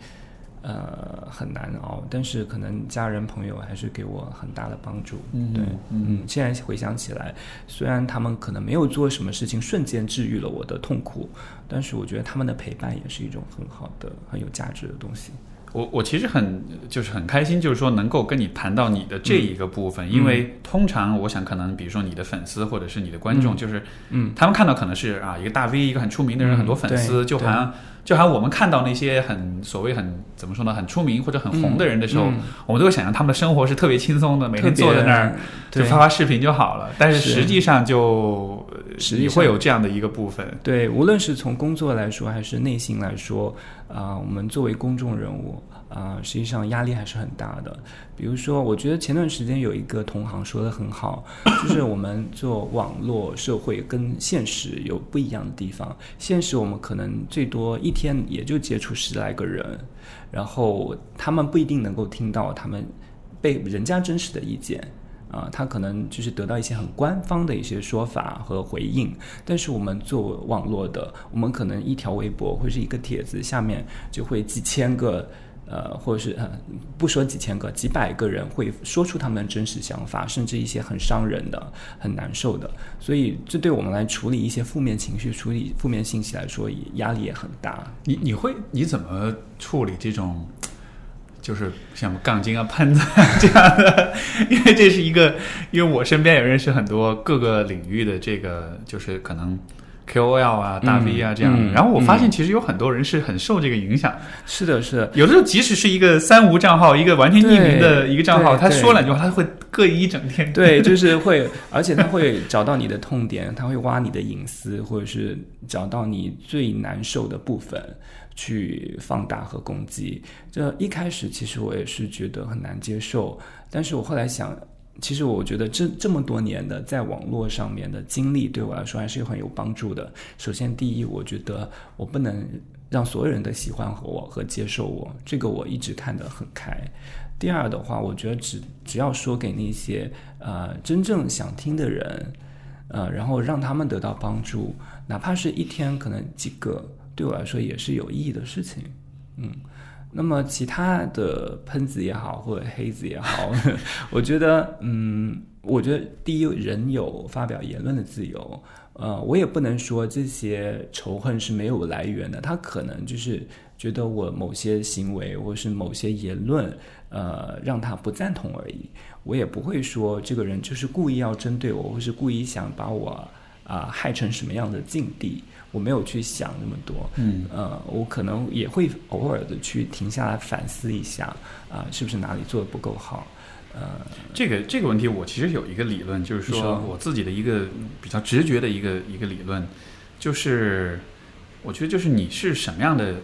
呃很难熬，但是可能家人朋友还是给我很大的帮助。嗯对，嗯嗯，现在回想起来，虽然他们可能没有做什么事情瞬间治愈了我的痛苦，但是我觉得他们的陪伴也是一种很好的、很有价值的东西。我我其实很就是很开心，就是说能够跟你谈到你的这一个部分，因为通常我想可能比如说你的粉丝或者是你的观众，就是嗯，他们看到可能是啊一个大 V 一个很出名的人，嗯很多粉丝，对就好像就好像我们看到那些很所谓很怎么说呢，很出名或者很红的人的时候，嗯。我们都会想象他们的生活是特别轻松的，每天坐在那儿就对。发发视频就好了。但是是。实际上就实际会有这样的一个部分，对，无论是从工作来说，还是内心来说，啊、我们作为公众人物，啊、实际上压力还是很大的。比如说，我觉得前段时间有一个同行说的很好，就是我们做网络社会跟现实有不一样的地方。现实我们可能最多一天也就接触十来个人，然后他们不一定能够听到他们被人家真实的意见。啊，他可能就是得到一些很官方的一些说法和回应，但是我们做网络的，我们可能一条微博或者是一个帖子下面就会几千个。呃，或者是，不说几千个，几百个人会说出他们的真实想法，甚至一些很伤人的、很难受的，所以这对我们来处理一些负面情绪、处理负面信息来说，压力也很大。你你会你怎么处理这种，就是像杠精啊、喷子啊这样的？因为这是一个，因为我身边也认识很多各个领域的这个，就是可能 KOL 啊、大 V 啊这样的。嗯然后我发现其实有很多人是很受这个影响。是的，是的，有的时候即使是一个三无账号，一个完全匿名的一个账号，他说两句话，他会膈应一整天。对，就 是会，而且他会找到你的痛点，他会挖你的隐私，或者是找到你最难受的部分去放大和攻击。这一开始其实我也是觉得很难接受，但是我后来想。其实我觉得这这么多年的在网络上面的经历对我来说还是很有帮助的。首先，第一，我觉得我不能让所有人都喜欢和我和接受我，这个我一直看得很开。第二的话，我觉得只只要说给那些呃真正想听的人，呃，然后让他们得到帮助，哪怕是一天可能几个，对我来说也是有意义的事情。嗯，那么其他的喷子也好，或者黑子也好，我觉得，嗯，我觉得第一，人有发表言论的自由，呃，我也不能说这些仇恨是没有来源的，他可能就是觉得我某些行为或是某些言论，呃，让他不赞同而已。我也不会说这个人就是故意要针对我，或是故意想把我啊、害成什么样的境地。我没有去想那么多，嗯，呃，我可能也会偶尔的去停下来反思一下，啊、是不是哪里做的不够好，呃，这个这个问题，我其实有一个理论，就是说我自己的一个比较直觉的一个一个理论，就是我觉得就是你是什么样的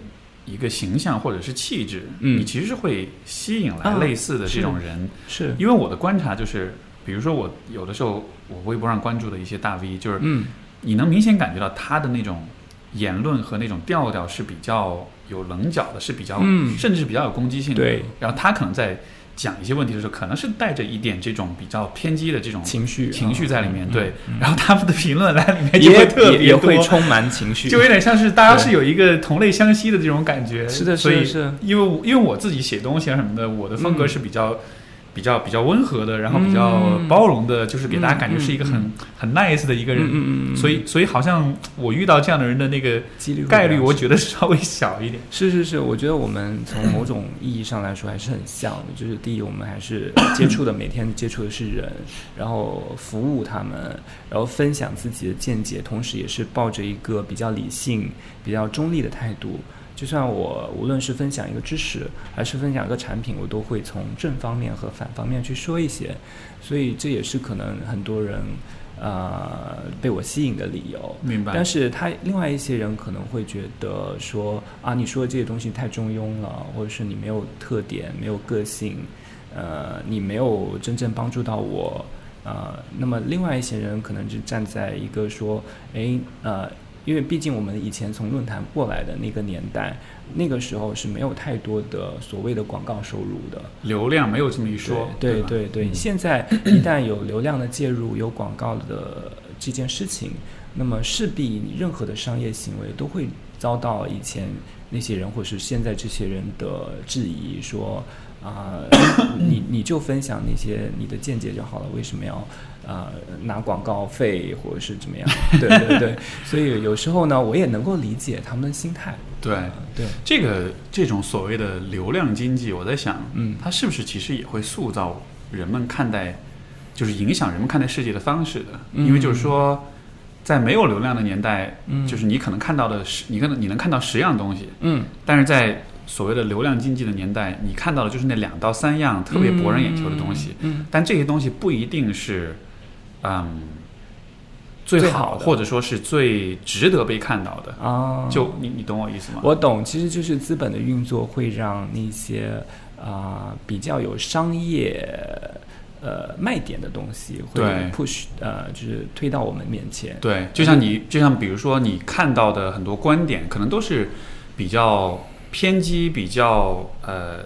一个形象或者是气质，嗯。你其实是会吸引来啊类似的这种人。是，因为我的观察就是，比如说我有的时候我微博上关注的一些大 V，就是嗯你能明显感觉到他的那种言论和那种调调是比较有棱角的，是比较、嗯。甚至是比较有攻击性的。对，然后他可能在讲一些问题的时候，可能是带着一点这种比较偏激的这种情绪情绪在里面。嗯对，嗯。然后他们的评论栏里面就会特别也也会多。充满情绪，就有点像是大家是有一个同类相吸的这种感觉，是的所以是的是的。因为我因为我自己写东西啊什么的，我的风格嗯。是比较、比较比较温和的，然后比较嗯包容的，就是给大家感觉是一个很、嗯很 nice 的一个人。嗯嗯嗯，所以，所以好像我遇到这样的人的那个几率概率，我觉得稍微小一点。是是是，我觉得我们从某种意义上来说还是很像的。就是第一，我们还是接触的每天接触的是人，然后服务他们，然后分享自己的见解，同时也是抱着一个比较理性、比较中立的态度。就算我无论是分享一个知识，还是分享一个产品，我都会从正方面和反方面去说一些。所以这也是可能很多人呃被我吸引的理由。明白但是他另外一些人可能会觉得说啊，你说的这些东西太中庸了，或者是你没有特点、没有个性，呃，你没有真正帮助到我，呃，那么另外一些人可能就站在一个说，诶，呃，因为毕竟我们以前从论坛过来的那个年代，那个时候是没有太多的所谓的广告收入的，流量没有这么一说，吧？对对对，嗯。现在 一旦有流量的介入，有广告的这件事情，那么势必你任何的商业行为都会遭到以前那些人或是现在这些人的质疑，说啊、你你就分享那些你的见解就好了，为什么要啊、拿广告费或者是怎么样？对对对，所以有时候呢，我也能够理解他们的心态。对呃对，这个这种所谓的流量经济，我在想，嗯。它是不是其实也会塑造人们看待，就是影响人们看待世界的方式的？嗯。因为就是说，在没有流量的年代，嗯。就是你可能看到的十，你可能你能看到十样东西，嗯。但是在所谓的流量经济的年代，你看到的就是那两到三样特别博人眼球的东西，嗯。但这些东西不一定是，嗯，最好，或者说是最值得被看到的。啊，就你你懂我意思吗？我懂，其实就是资本的运作会让那些啊、比较有商业呃卖点的东西会 push 呃就是推到我们面前。对，就像你，就像比如说你看到的很多观点，可能都是比较偏激、比较呃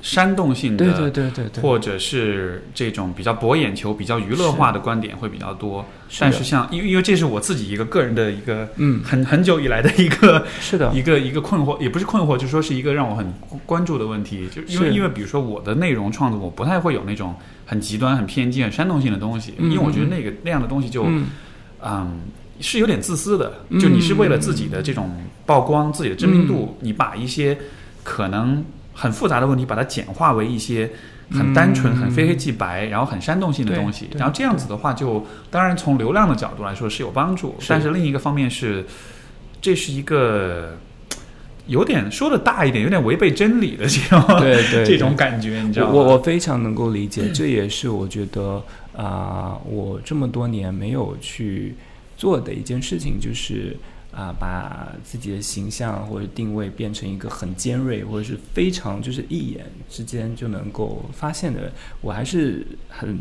煽动性的，对对对对对，或者是这种比较博眼球、比较娱乐化的观点会比较多。是但是像，因为因为这是我自己一个个人的一个嗯，很很久以来的一个是的，一个一个困惑，也不是困惑，就说是一个让我很关注的问题。就因为因为比如说我的内容创作，我不太会有那种很极端、很偏激、很煽动性的东西，嗯因为我觉得那个那样的东西就嗯。嗯，是有点自私的，嗯就你是为了自己的这种曝光、自己的知名度，你把一些可能很复杂的问题，把它简化为一些很单纯、嗯很非黑即白，然后很煽动性的东西。然后这样子的话就，当然从流量的角度来说是有帮助，是但是另一个方面是，这是一个。有点说的大一点，有点违背真理的这种对对 这种感觉，你知道吗？我我我非常能够理解，这也是我觉得啊、我这么多年没有去做的一件事情，就是啊、把自己的形象或者定位变成一个很尖锐，或者是非常就是一眼之间就能够发现的人，我还是很。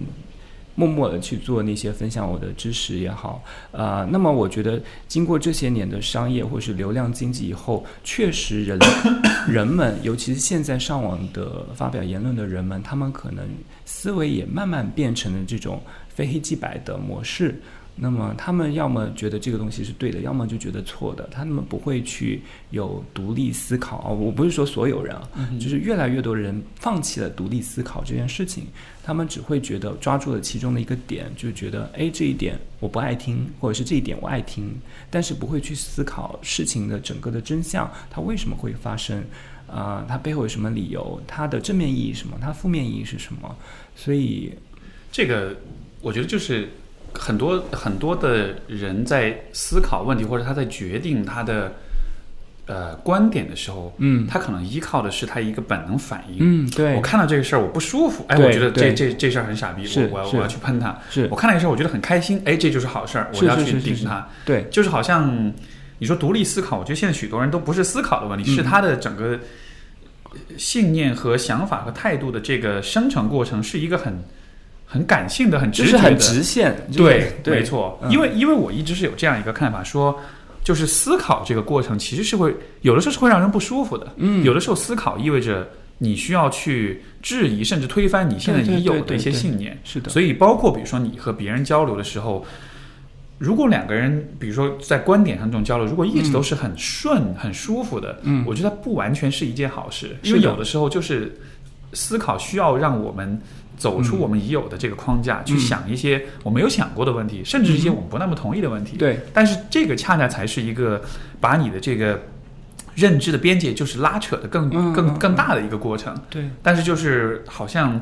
默默的去做那些分享我的知识也好，呃，那么我觉得经过这些年的商业或是流量经济以后，确实人 人们，尤其是现在上网的发表言论的人们，他们可能思维也慢慢变成了这种非黑即白的模式。那么他们要么觉得这个东西是对的，要么就觉得错的，他们不会去有独立思考啊。我不是说所有人啊，就是越来越多人放弃了独立思考这件事情，他们只会觉得抓住了其中的一个点，就觉得哎这一点我不爱听，或者是这一点我爱听，但是不会去思考事情的整个的真相，它为什么会发生。啊、它背后有什么理由？它的正面意义是什么？它负面意义是什么？所以，这个我觉得就是很多很多的人在思考问题，或者他在决定他的呃观点的时候，嗯。他可能依靠的是他一个本能反应。嗯，对，我看到这个事儿我不舒服，哎，我觉得这这这事儿很傻逼，我我要我要去喷他。是。我看到一个事儿我觉得很开心，哎，这就是好事儿，我要去顶他。对，就是好像你说独立思考，我觉得现在许多人都不是思考的问题，嗯。是他的整个信念和想法和态度的这个生成过程是一个很很感性的、很直觉的，就是很直线，就是对，对，没错。嗯因为因为我一直是有这样一个看法，说就是思考这个过程其实是会有的时候是会让人不舒服的，嗯，有的时候思考意味着你需要去质疑甚至推翻你现在已有的一些信念。是的，所以，包括比如说你和别人交流的时候，如果两个人，比如说在观点上这种交流，如果一直都是很顺、很舒服的，嗯。我觉得不完全是一件好事，因为有的时候就是思考需要让我们走出嗯。我们已有的这个框架，去想一些我没有想过的问题，甚至是一些我们不那么同意的问题。对，但是这个恰恰才是一个把你的这个认知的边界就是拉扯的更嗯更嗯更大的一个过程。对，但是就是好像，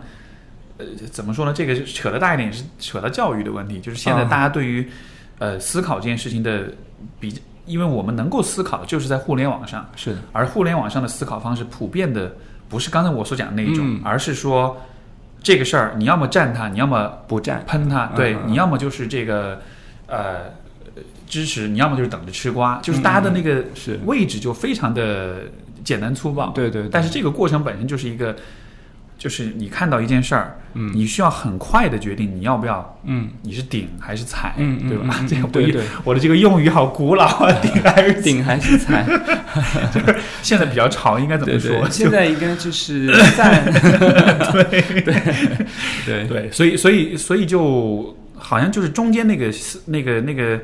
呃，怎么说呢？这个扯得大一点是扯到教育的问题，就是现在啊大家对于、呃思考这件事情的比，因为我们能够思考的就是在互联网上，是。的，而互联网上的思考方式普遍的不是刚才我所讲的那一种，嗯。而是说这个事儿你要么站他，你要么不占，喷他，对、嗯嗯。你要么就是这个呃支持，你要么就是等着吃瓜，就是大家的那个是，位置就非常的简单粗暴。对对，对。但是这个过程本身就是一个，就是你看到一件事儿，嗯你需要很快的决定你要不要，嗯你是顶还是踩，嗯嗯对吧？嗯嗯 这个不一对对我的这个用语好古老啊，顶还是 顶还是踩？现在比较潮，应该怎么说？对，现在应该就是赞，对对对对，所以所以所以就好像就是中间那个那个那个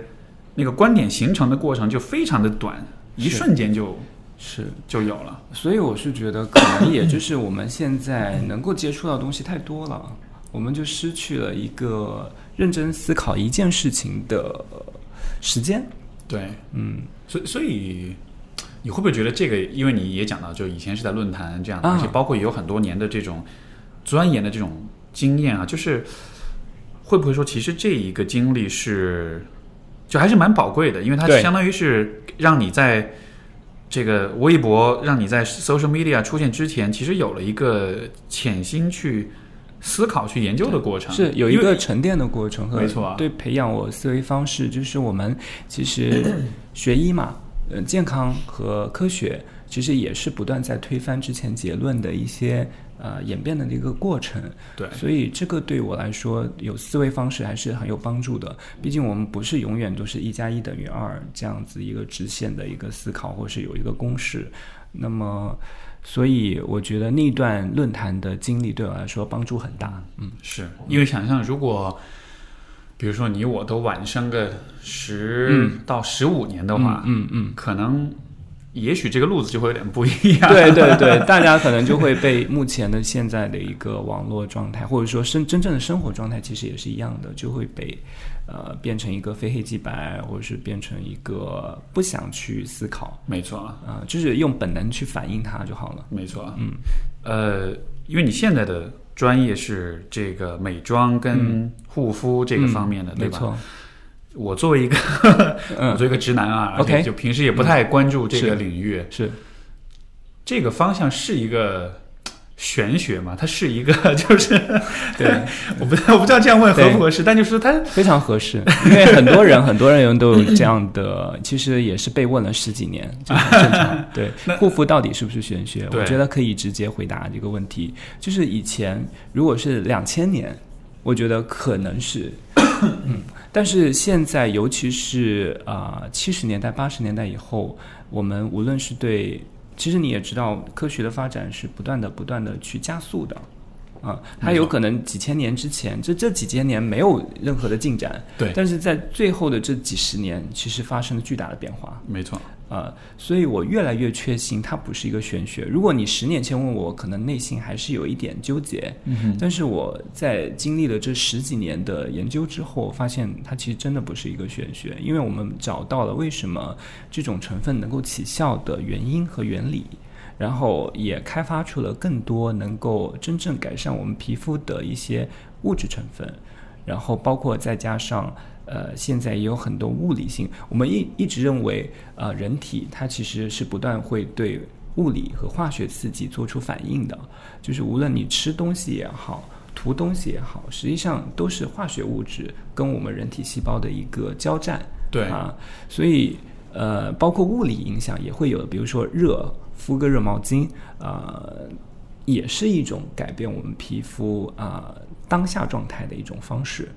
那个观点形成的过程就非常的短，一瞬间就是就有了。所以我是觉得，可能也 就是我们现在能够接触到的东西太多了，我们就失去了一个认真思考一件事情的时间。对，嗯所以所以你会不会觉得这个？因为你也讲到，就以前是在论坛这样而且包括也有很多年的这种钻研的这种经验啊，就是会不会说，其实这一个经历是就还是蛮宝贵的，因为它相当于是让你在这个微博，让你在 social media 出现之前，其实有了一个潜心去思考、去研究的过程。是有一个沉淀的过程和没错啊对培养我思维方式，就是我们其实 学医嘛，呃，健康和科学其实也是不断在推翻之前结论的一些呃演变的一个过程。对所以这个对我来说，有思维方式还是很有帮助的。毕竟我们不是永远都是一加一等于二这样子一个直线的一个思考，或是有一个公式。那么，所以我觉得那段论坛的经历对我来说帮助很大。嗯，是因为想象，如果比如说你我都晚生个十嗯到十五年的话，嗯嗯。可能也许这个路子就会有点不一样。对对对，大家可能就会被目前的现在的一个网络状态，或者说生真正的生活状态，其实也是一样的，就会被呃变成一个非黑即白，或者是变成一个不想去思考，没错，啊、就是用本能去反应它就好了。没错。嗯，呃，因为你现在的专业是这个美妆跟护肤这个方面的，对吧？嗯没错，我作为一个我嗯，作为一个直男啊 OK 就平时也不太关注这个领域，是这个方向是一个 玄学嘛？它是一个，就是对，我不我不知道这样问合不合适，但就是它非常合适，因为很多人很多人都有这样的，其实也是被问了十几年，就很正常。对，护肤到底是不是玄学？我觉得可以直接回答这个问题。就是以前如果是两千年，我觉得可能是，嗯，但是现在尤其是啊七十年代八十年代以后，我们无论是对，其实你也知道，科学的发展是不断的不断的去加速的。啊，它有可能几千年之前，这这几千年没有任何的进展，对，但是在最后的这几十年，其实发生了巨大的变化。没错，啊、所以我越来越确信它不是一个玄学。如果你十年前问我，可能内心还是有一点纠结，嗯但是我在经历了这十几年的研究之后，发现它其实真的不是一个玄学，因为我们找到了为什么这种成分能够起效的原因和原理。然后也开发出了更多能够真正改善我们皮肤的一些物质成分，然后包括再加上呃，现在也有很多物理性，我们一一直认为呃，人体它其实是不断会对物理和化学刺激做出反应的，就是无论你吃东西也好。涂东西也好，实际上都是化学物质跟我们人体细胞的一个交战。对啊，所以呃，包括物理影响也会有，比如说热，敷个热毛巾，呃，也是一种改变我们皮肤啊、当下状态的一种方式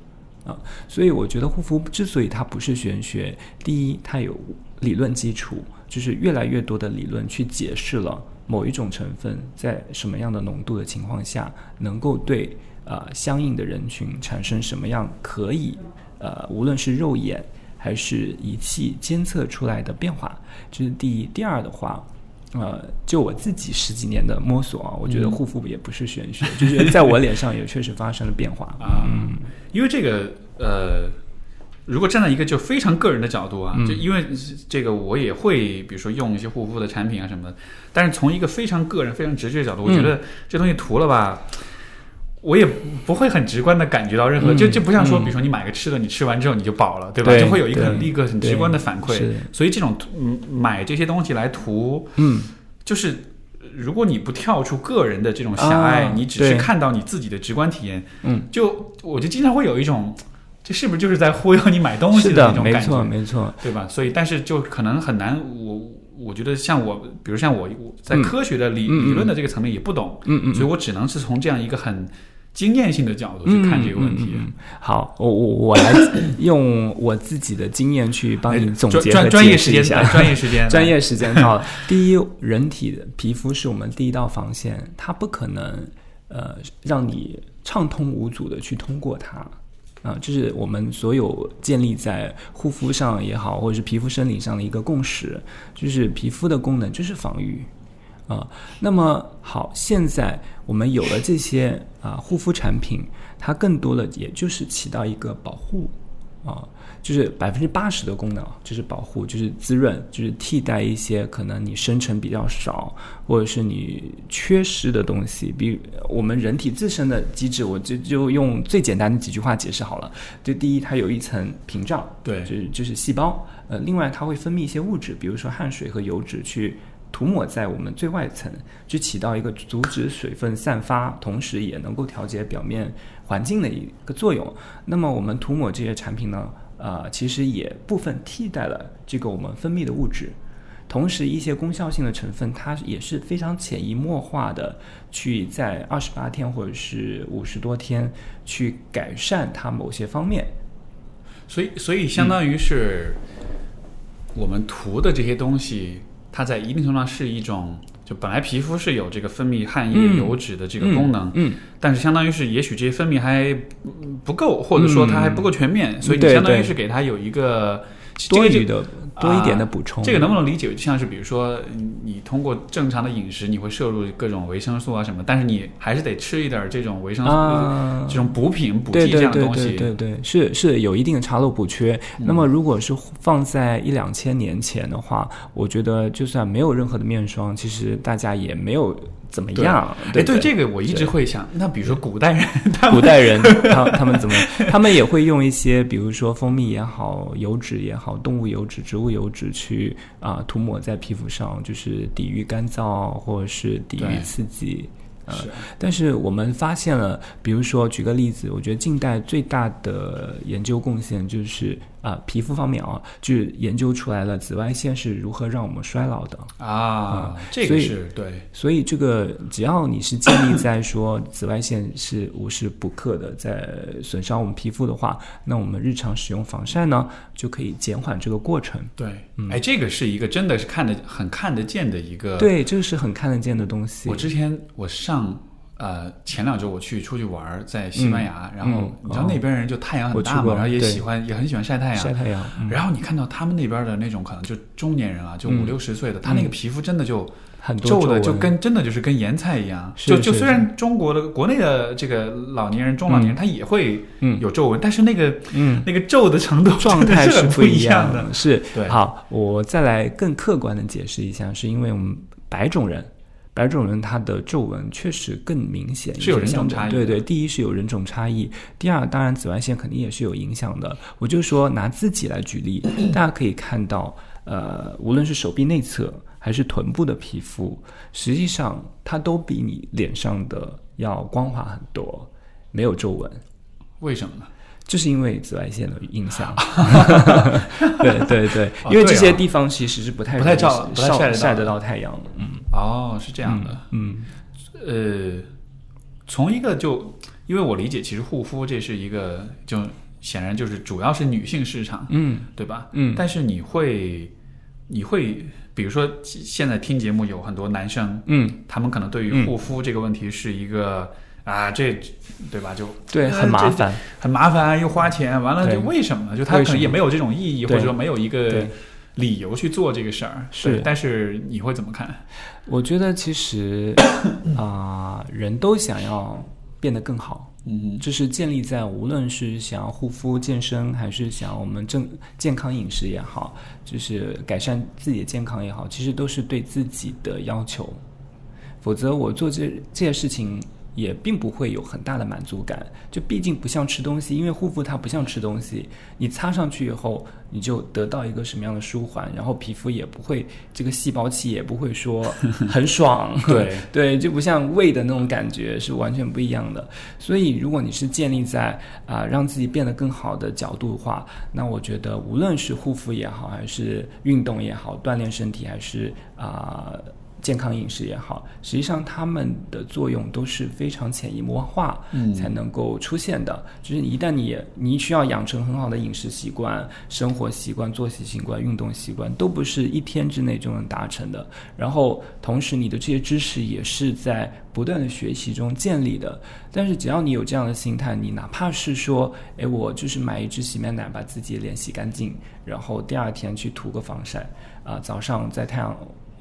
啊。所以我觉得护肤之所以它不是玄学，第一，它有理论基础，就是越来越多的理论去解释了某一种成分在什么样的浓度的情况下，能够对呃相应的人群产生什么样可以呃无论是肉眼还是仪器监测出来的变化，这是第一。第二的话。呃，就我自己十几年的摸索啊，我觉得护肤也不是玄学，就是在我脸上也确实发生了变化。啊，因为这个呃，如果站在一个就非常个人的角度啊，嗯就因为这个我也会比如说用一些护肤的产品啊什么的，但是从一个非常个人、非常直觉的角度，我觉嗯得这东西涂了吧。我也不会很直观的感觉到任何，嗯就就不像说，嗯。比如说你买个吃的，你吃完之后你就饱了，对吧？对就会有一个对很立刻、很直观的反馈。所以这种涂嗯买这些东西来图，嗯，就是如果你不跳出个人的这种狭隘，啊你只是看到你自己的直观体验，嗯，就我就经常会有一种，这是不是就是在忽悠你买东西的，那种感觉？没错，觉，没错。对吧？所以，但是就可能很难，我我觉得像我，比如像我，我在嗯。科学的理、理论的这个层面也不懂，嗯嗯，所以我只能是从这样一个很经验性的角度去看这个问题。嗯好，我我我来用我自己的经验去帮你哎总结和专专专业时间，。专业时间，专业时间到了。第一，人体的皮肤是我们第一道防线，它不可能呃让你畅通无阻的去通过它。啊，这是我们所有建立在护肤上也好，或者是皮肤生理上的一个共识，就是皮肤的功能就是防御。啊，那么好，现在我们有了这些啊护肤产品，它更多的也就是起到一个保护啊，就是百分之八十的功能啊就是保护，就是滋润，就是替代一些可能你生成比较少，或者是你缺失的东西。比如我们人体自身的机制，我就就用最简单的几句话解释好了。就第一，它有一层屏障，对就是就是细胞。呃，另外它会分泌一些物质，比如说汗水和油脂去。涂抹在我们最外层，去起到一个阻止水分散发，同时也能够调节表面环境的一个作用。那么我们涂抹这些产品呢，呃，其实也部分替代了这个我们分泌的物质。同时，一些功效性的成分，它也是非常潜移默化的去在二十八天或者是五十多天去改善它某些方面。所以，所以相当于是我们涂的这些东西，它在一定程度上是一种，就本来皮肤是有这个分泌汗液、嗯油脂的这个功能，嗯，但是相当于是也许这些分泌还嗯不够，或者说它还不够全面，所以你相当于是给它有一个多余的多一点的补充。这个能不能理解？就像是比如说，你你通过正常的饮食，你会摄入各种维生素啊什么，但是你还是得吃一点儿这种维生素、啊这种补品、补剂这对对对样的东西。对对对，是是有一定的查漏补缺。那么如果是放在一两千年前的话，我觉得就算没有任何的面霜，其实大家也没有怎么样。哎，对对这个我一直会想，那比如说古代人，他们古代人他他们怎么？他们也会用一些，比如说蜂蜜也好，油脂也好，动物油脂、植物油脂去啊、涂抹在皮肤上，就是抵御干燥或者是抵御刺激。呃，但是我们发现了，比如说举个例子，我觉得近代最大的研究贡献就是啊、皮肤方面啊，就研究出来了紫外线是如何让我们衰老的。啊，这个是对，所以这个只要你是建立在说紫外线是无时不刻的在损伤我们皮肤的话，那我们日常使用防晒呢，就可以减缓这个过程。对，嗯哎，这个是一个真的是看得很看得见的一个。，对，这个是很看得见的东西。我之前我上呃前两周我去出去玩儿，在西班牙，然后嗯你知道那边人就太阳很大嘛，然后也喜欢也很喜欢晒太阳，晒太阳，嗯然后你看到他们那边的那种可能就中年人啊，就嗯五六十岁的，他那个皮肤真的就很多皱的就跟真的就是跟盐菜一样。是就就虽然中国的国内的这个老年人、中老年人他也会嗯有皱纹，但是那个嗯。那个皱的程度状态是不一样的。是对好，我再来更客观的解释一下，是因为我们白种人，白种人他的皱纹确实更明显，是有人种差异对对，第一是有人种差异，第二当然紫外线肯定也是有影响的。我就说拿自己来举例，大家可以看到，呃，无论是手臂内侧还是臀部的皮肤，实际上它都比你脸上的要光滑很多，没有皱纹。为什么呢？这是因为紫外线的影响，对对对，哦因为这些地方其实是不太不太照不太晒得到晒得到太阳，嗯。哦，是这样的。嗯。呃，从一个就因为我理解，其实护肤这是一个就显然就是主要是女性市场，嗯。对吧？嗯。但是你会你会比如说现在听节目有很多男生，嗯，他们可能对于嗯。护肤这个问题是一个。啊，这对吧？就对，呃很麻烦，很麻烦，又花钱，完了就为什么呢？就他可能也没有这种意义，或者说没有一个理由去做这个事儿。是但是你会怎么看？我觉得其实啊、人都想要变得更好，嗯这是建立在无论是想要护肤健身，还是想要我们正健康饮食也好，就是改善自己的健康也好，其实都是对自己的要求。否则我做这这些事情也并不会有很大的满足感。就毕竟不像吃东西，因为护肤它不像吃东西，你擦上去以后，你就得到一个什么样的舒缓，然后皮肤也不会这个细胞器也不会说很爽，对 对，就不像胃的那种感觉是完全不一样的。所以，如果你是建立在啊、让自己变得更好的角度的话，那我觉得无论是护肤也好，还是运动也好，锻炼身体，还是啊、健康饮食也好，实际上它们的作用都是非常潜移默化嗯才能够出现的。就是一旦你你需要养成很好的饮食习惯、生活习惯、作息习惯、运动习惯，都不是一天之内就能达成的。然后，同时你的这些知识也是在不断的学习中建立的。但是只要你有这样的心态，你哪怕是说，哎，我就是买一支洗面奶把自己的脸洗干净，然后第二天去涂个防晒，啊、早上在太阳，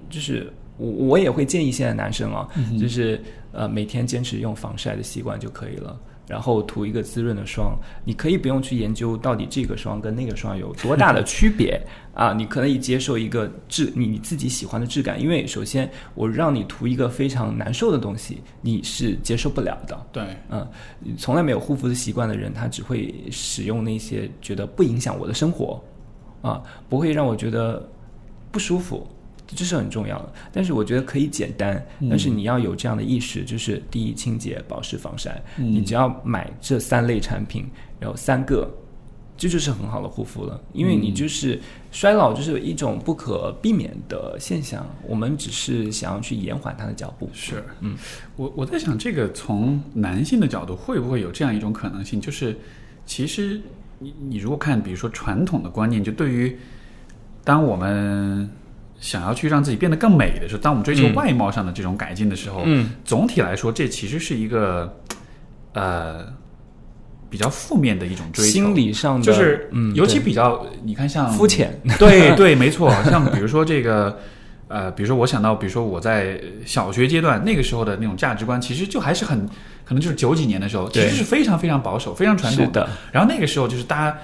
就是我我也会建议现在男生啊，就是呃每天坚持用防晒的习惯就可以了。然后涂一个滋润的霜，你可以不用去研究到底这个霜跟那个霜有多大的 区别啊，你可以接受一个质你你自己喜欢的质感，因为首先我让你涂一个非常难受的东西，你是接受不了的。对，嗯，从来没有护肤的习惯的人，他只会使用那些觉得不影响我的生活，啊，不会让我觉得不舒服这是很重要的。但是我觉得可以简单，但是你要有这样的意识，就是第一，清洁、保湿、防晒，你只要买这三类产品，然后三个。这就是很好的护肤了，因为你就是衰老，就是一种不可避免的现象。我们只是想要去延缓它的脚步。是，嗯，我我在想，这个从男性的角度，会不会有这样一种可能性？就是其实你你如果看，比如说传统的观念，就对于当我们想要去让自己变得更美的时候，当我们追求外貌上的这种改进的时候，嗯，总体来说，这其实是一个呃。比较负面的一种追求，心理上的就是，嗯，尤其比较，你看像肤浅，对对，没错，像比如说这个，呃，比如说我想到，比如说我在小学阶段那个时候的那种价值观，其实就还是很可能就是九几年的时候，其实是非常非常保守、非常传统的。然后那个时候就是大家。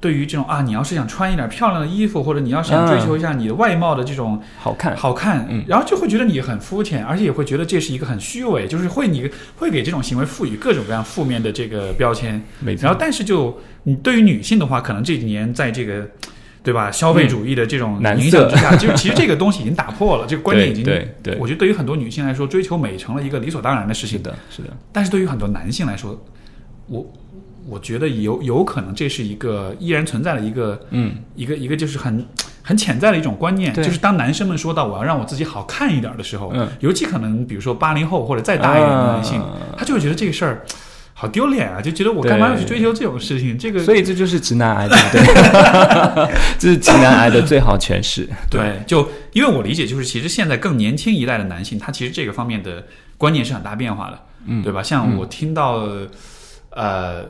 对于这种啊，你要是想穿一点漂亮的衣服，或者你要是想追求一下你的外貌的这种好看，好看，嗯，然后就会觉得你很肤浅，而且也会觉得这是一个很虚伪，就是会你会给这种行为赋予各种各样负面的这个标签。没错。然后，但是就你对于女性的话，可能这几年在这个对吧消费主义的这种影响之下，就其实这个东西已经打破了，这个观念已经对对。我觉得对于很多女性来说，追求美成了一个理所当然的事情。是的，是的。但是对于很多男性来说，我。我觉得有有可能这是一个依然存在的一个，嗯，一个一个就是很很潜在的一种观念，就是当男生们说到我要让我自己好看一点的时候，嗯，尤其可能比如说八零后或者再大一点的男性，他就会觉得这个事儿好丢脸啊，就觉得我干嘛要去追求这种事情？这个，所以这就是直男癌，对不对？这是直男癌的最好诠释。对，就因为我理解，就是其实现在更年轻一代的男性，他其实这个方面的观念是很大变化的，嗯，对吧？像我听到，呃。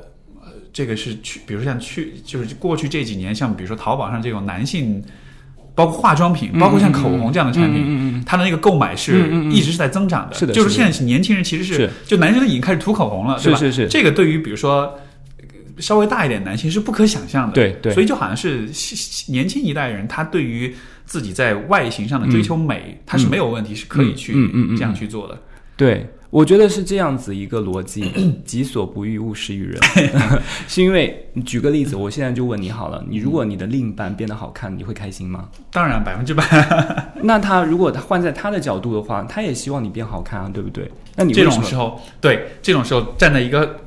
这个是去，比如像去，就是过去这几年，像比如说淘宝上这种男性，包括化妆品，包括像口红这样的产品，它的那个购买是一直是在增长的。是的，就是现在年轻人其实是，就男生已经开始涂口红了，对吧？是是是。这个对于比如说稍微大一点男性是不可想象的。对对。所以就好像是年轻一代人，他对于自己在外形上的追求美，他是没有问题，是可以去这样去做的。对。我觉得是这样子一个逻辑，己所不欲，勿施于人。是因为，举个例子，我现在就问你好了，你如果你的另一半变得好看，你会开心吗？当然，百分之百。那他如果他换在他的角度的话，他也希望你变好看啊，对不对？那你这种时候，对这种时候站在一个，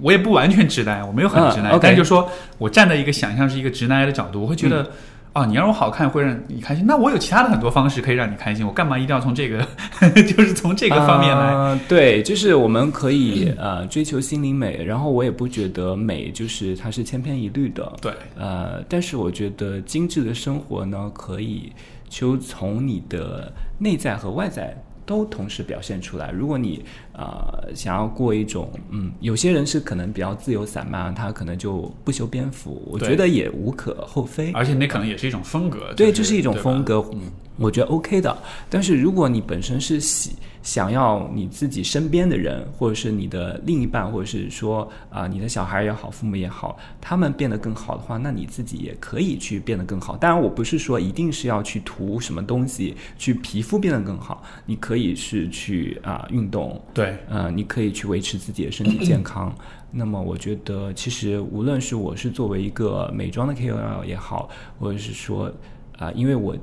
我也不完全直男，我没有很直男，但是就说我站在一个想象是一个直男癌的角度，我会觉得。哦，你让我好看会让你开心，那我有其他的很多方式可以让你开心，我干嘛一定要从这个，就是从这个方面来？对，就是我们可以呃追求心灵美，然后我也不觉得美就是它是千篇一律的。对，呃，但是我觉得精致的生活呢，可以就从你的内在和外在。都同时表现出来。如果你呃想要过一种嗯，有些人是可能比较自由散漫，他可能就不修边幅，我觉得也无可厚非。而且那可能也是一种风格。对，这是一种风格，嗯我觉得 OK 的。但是如果你本身是喜。想要你自己身边的人，或者是你的另一半，或者是说啊，你的小孩也好，父母也好，他们变得更好的话，那你自己也可以去变得更好。当然，我不是说一定是要去涂什么东西，去皮肤变得更好。你可以是去啊运动，对，呃，你可以去维持自己的身体健康。那么，我觉得其实无论是我是作为一个美妆的 KOL 也好，或者是说啊，因为我。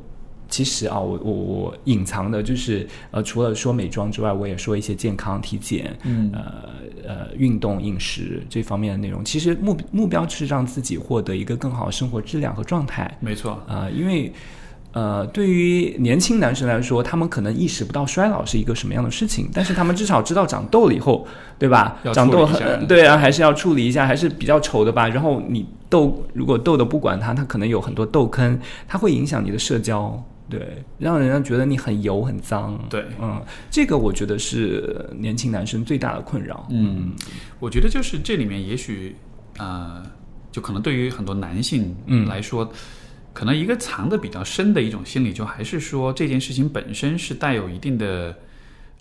其实啊，我我我隐藏的就是，呃，除了说美妆之外，我也说一些健康、体检，嗯，呃呃，运动、饮食这方面的内容。其实目目标是让自己获得一个更好的生活质量和状态。没错，啊，因为呃，对于年轻男生来说，他们可能意识不到衰老是一个什么样的事情，但是他们至少知道长痘了以后，对吧？长痘很对啊，还是要处理一下，还是比较丑的吧。然后你痘如果痘的不管它，它可能有很多痘坑，它会影响你的社交。对，让人家觉得你很油很脏。对，嗯，这个我觉得是年轻男生最大的困扰。嗯，我觉得就是这里面也许，呃，就可能对于很多男性来说，可能一个藏的比较深的一种心理，就还是说这件事情本身是带有一定的，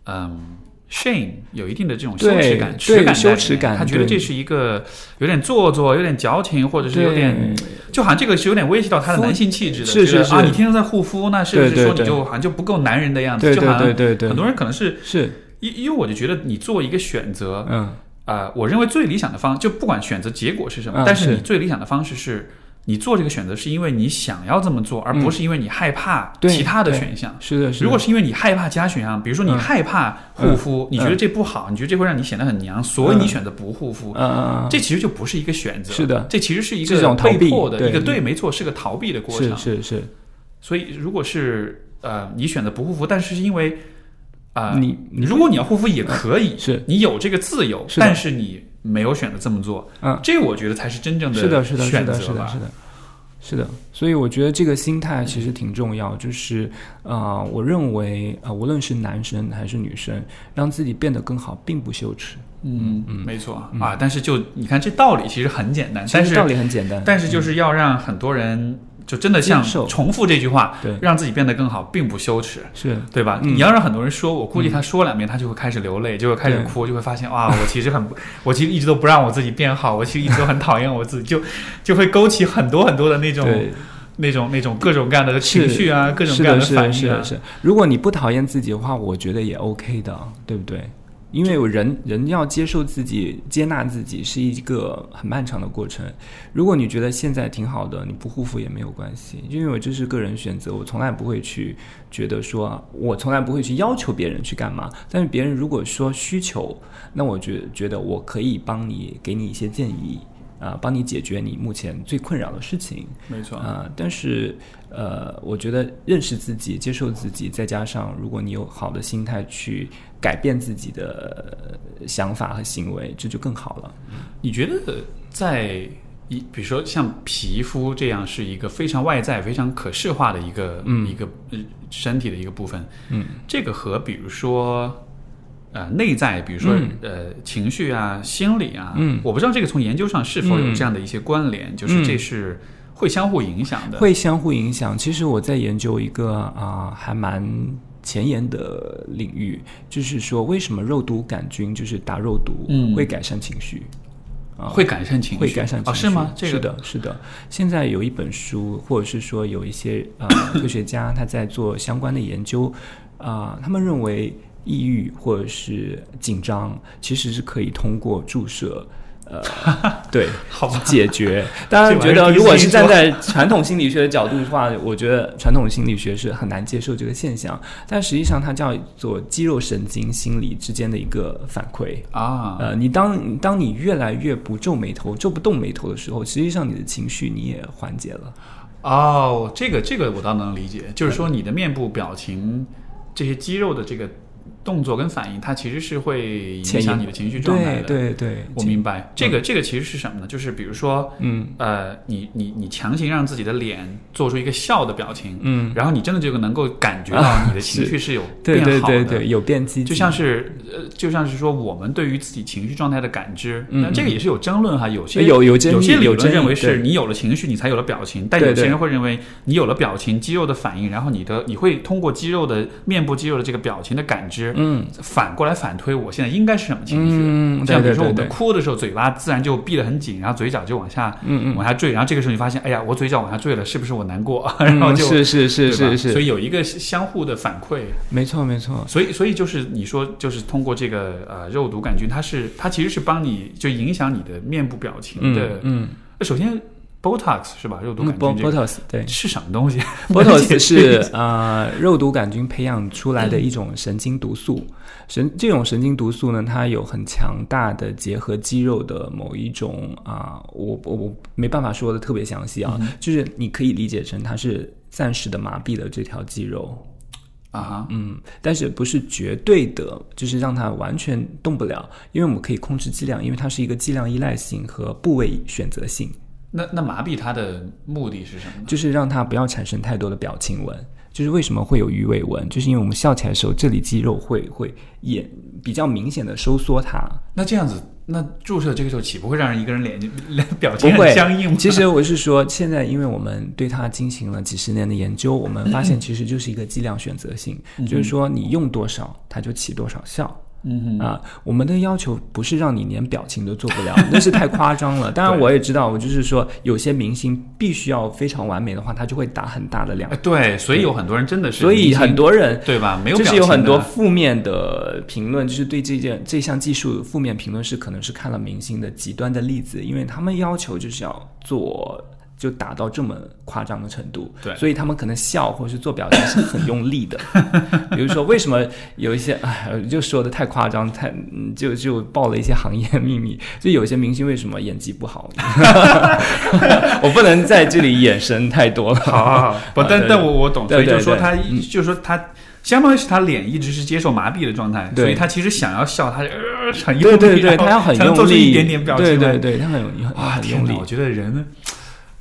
嗯。Shame 有一定的这种羞耻感，耻感羞耻感，他觉得这是一个有点做作、有点矫情，或者是有点，就好像这个是有点威胁到他的男性气质的。是是是啊，你天天在护肤，那是不是说你就好像就不够男人的样子？就好像很多人可能是是，因因为我就觉得你做一个选择，嗯啊，我认为最理想的方就不管选择结果是什么，但是你最理想的方式是。你做这个选择是因为你想要这么做，而不是因为你害怕其他的选项。是的，是的。如果是因为你害怕其他选项，比如说你嗯。害怕护肤，你觉得这不好，你觉得这会让你显得很娘，所以你选择不护肤，嗯嗯嗯，这其实就不是一个选择，是的。这其实是一这个被迫的一个对，没错，是个逃避的过程。是是是，所以如果是呃你选择不护肤，但是是因为啊、你你如果你要护肤也可以，是。你有这个自由，但是你没有选择这么做，嗯，这我觉得才是真正是的，是的，是的，是的，是的，是的。所以我觉得这个心态其实挺重要，就是啊、呃我认为啊、呃无论是男生还是女生，让自己变得更好，并不羞耻。嗯嗯，没错、啊。但是就你看这道理其实很简单，但是道理很简单，但是就是要让很多人就真的像重复这句话，对让自己变得更好，并不羞耻。是对吧？嗯你要让很多人说，我估计他说两遍，他就会开始流泪，就会开始哭，就会发现哇，我其实很不，我其实一直都不让我自己变好，我其实一直都很讨厌我自己，就就会勾起很多很多的那种，那种那种各种各样的情绪啊，各种各样的是的，是的，反应啊。是的。如果你不讨厌自己的话，我觉得也 OK 的，对不对？因为人人要接受自己、接纳自己是一个很漫长的过程。如果你觉得现在挺好的，你不护肤也没有关系，因为我这是个人选择，我从来不会去觉得说，我从来不会去要求别人去干嘛。但是别人如果说需求，那我觉觉得我可以帮你，给你一些建议。啊，帮你解决你目前最困扰的事情，没错，啊、但是呃，我觉得认识自己、接受自己，再加上如果你有好的心态去改变自己的呃想法和行为，这就更好了。你觉得在一比如说像皮肤这样是一个非常外在、非常可视化的一个、嗯一个呃身体的一个部分，嗯，这个和比如说呃内在，比如说、嗯呃情绪啊、心理啊，嗯我不知道这个从研究上是否有嗯这样的一些关联，就是这是会相互影响的。会相互影响。其实我在研究一个啊、还蛮前沿的领域，就是说为什么肉毒杆菌就是打肉毒、嗯会改善情绪。啊会改善情绪，会改善情哦，绪，是吗？这个是的，是的。现在有一本书，或者是说有一些呃 科学家他在做相关的研究，啊、他们认为抑郁或者是紧张其实是可以通过注射。呃，对，好解决。当然，觉得如果是站在传统心理学的角度的话，我觉得传统心理学是很难接受这个现象。但实际上，它叫做肌肉神经心理之间的一个反馈。啊，呃，你当当你越来越不皱眉头、皱不动眉头的时候，实际上你的情绪你也缓解了。哦，这个这个我倒能理解，就是说你的面部表情这些肌肉的这个动作跟反应，它其实是会影响你的情绪状态的。对对对，我明白，这个这个其实是什么呢？就是比如说，嗯。呃，你你你强行让自己的脸做出一个笑的表情，嗯，然后你真的就能够感觉到你的情绪是有变好的，对对对，有变积极，就像是呃，就像是说我们对于自己情绪状态的感知，嗯那这个也是有争论哈，有些有有有些理论认为是你有了情绪，你才有了表情，但有些人会认为你有了表情，肌肉的反应，然后你的你会通过肌肉的面部肌肉的这个表情的感知，嗯反过来反推我现在应该是什么情绪。嗯，像比如说我们哭的时候，嘴巴自然就闭得很紧，然后嘴角就往下嗯嗯往下坠，然后这个时候你发现，哎呀，我嘴角往下坠了，是不是我难过？然后嗯就是是是是是，所以有一个相互的反馈。没错没错，所以，所以就是你说，就是通过这个呃肉毒杆菌，它是它其实是帮你就影响你的面部表情的。嗯呃首先，Botox 是吧？肉毒嗯杆菌这个、，Botox 对是什么东西，Botox 是呃肉毒杆菌培养出来的一种神经毒素。神这种神经毒素呢，它有很强大的结合肌肉的某一种啊、我我我没办法说的特别详细啊，就是你可以理解成它是暂时的麻痹了这条肌肉，啊哈，嗯，但是不是绝对的，就是让它完全动不了，因为我们可以控制剂量，因为它是一个剂量依赖性和部位选择性，那那麻痹它的目的是什么呢？就是让它不要产生太多的表情纹。就是为什么会有鱼尾纹，就是因为我们笑起来的时候，这里肌肉会会也比较明显的收缩它。那这样子，那注射这个时候岂不会让人一个人脸脸表情很会僵硬吗？其实我是说，现在因为我们对它进行了几十年的研究，我们发现其实就是一个剂量选择性，就是说你用多少，它就起多少效。嗯哼，啊，我们的要求不是让你连表情都做不了，那是太夸张了。当然，我也知道，我就是说，有些明星必须要非常完美的话，他就会打很大的量。哎，，对，所以有很多人真的是所以很多人对吧？没有就是有很多负面的评论，就是对这件这项技术负面评论是可能是看了明星的极端的例子，因为他们要求就是要做就打到这么夸张的程度。对所以他们可能笑或者是做表情是很用力的。比如说，为什么有一些哎，就说的太夸张，太嗯就就爆了一些行业秘密，就有些明星为什么演技不好？我不能在这里延伸太多了。好好好，不，但但我我懂，对所以就是说对他嗯，就是说他。相当于是他脸一直是接受麻痹的状态，所以他其实想要笑，他就呃很用力，对对对，他要很用力，做出一点点表情对对对，他很用力天哪！我。觉得人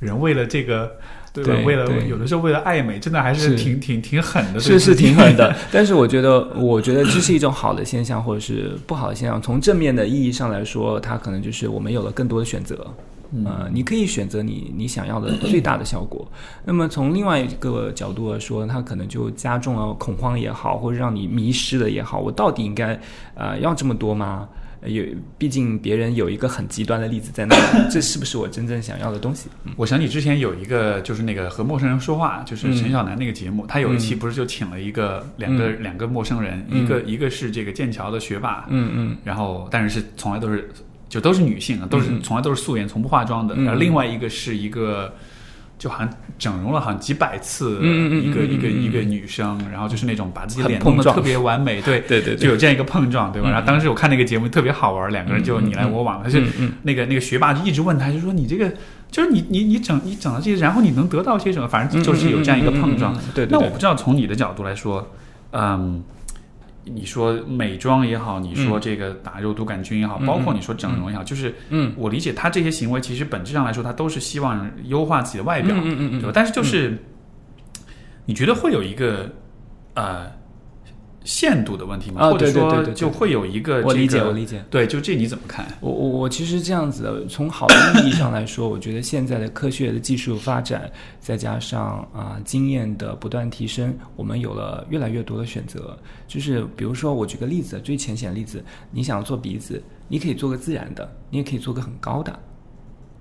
人为了这个，对吧？为了对有的时候为了爱美，真的还是是挺挺挺狠的，是是挺狠的，但是我觉得，我觉得这是一种好的现象，或者是不好的现象。从正面的意义上来说，它可能就是我们有了更多的选择，呃，你可以选择你你想要的最大的效果。那么从另外一个角度来说，它可能就加重了恐慌也好，或者让你迷失了也好，我到底应该呃要这么多吗？有，毕竟别人有一个很极端的例子在那里，这是不是我真正想要的东西？我想起之前有一个，就是那个和陌生人说话，就是嗯陈小南那个节目，他有一期不是就请了一个两个两个陌生人，嗯一个一个是这个剑桥的学霸，嗯嗯然后但是是从来都是就都是女性啊，都是嗯从来都是素颜，从不化妆的。嗯然后另外一个是一个。就好像整容了，好像几百次，一个一个一个女生，然后就是那种把自己脸弄得特别完美，对，对对对，就有这样一个碰撞，对吧？嗯然后当时我看那个节目特别好玩，两个人就你来我往，他就那个那个学霸就一直问他，就说你这个就是你你你整你整了这些，然后你能得到些什么？反正就是有这样一个碰撞。对那我不知道从你的角度来说，嗯，你说美妆也好，你说这个打肉毒杆菌也好，嗯包括你说整容也好，就是嗯。我理解他这些行为，其实本质上来说，他都是希望优化自己的外表，嗯嗯嗯嗯对吧？但是就是你觉得会有一个呃限度的问题吗？啊或者说对对对对对就会有一个我理解我理解。对，就这你怎么看？我我我其实这样子的，从好的意义上来说，我觉得现在的科学的技术发展，再加上啊、经验的不断提升，我们有了越来越多的选择。就是比如说，我举个例子，最浅显的例子，你想要做鼻子，你可以做个自然的，你也可以做个很高的。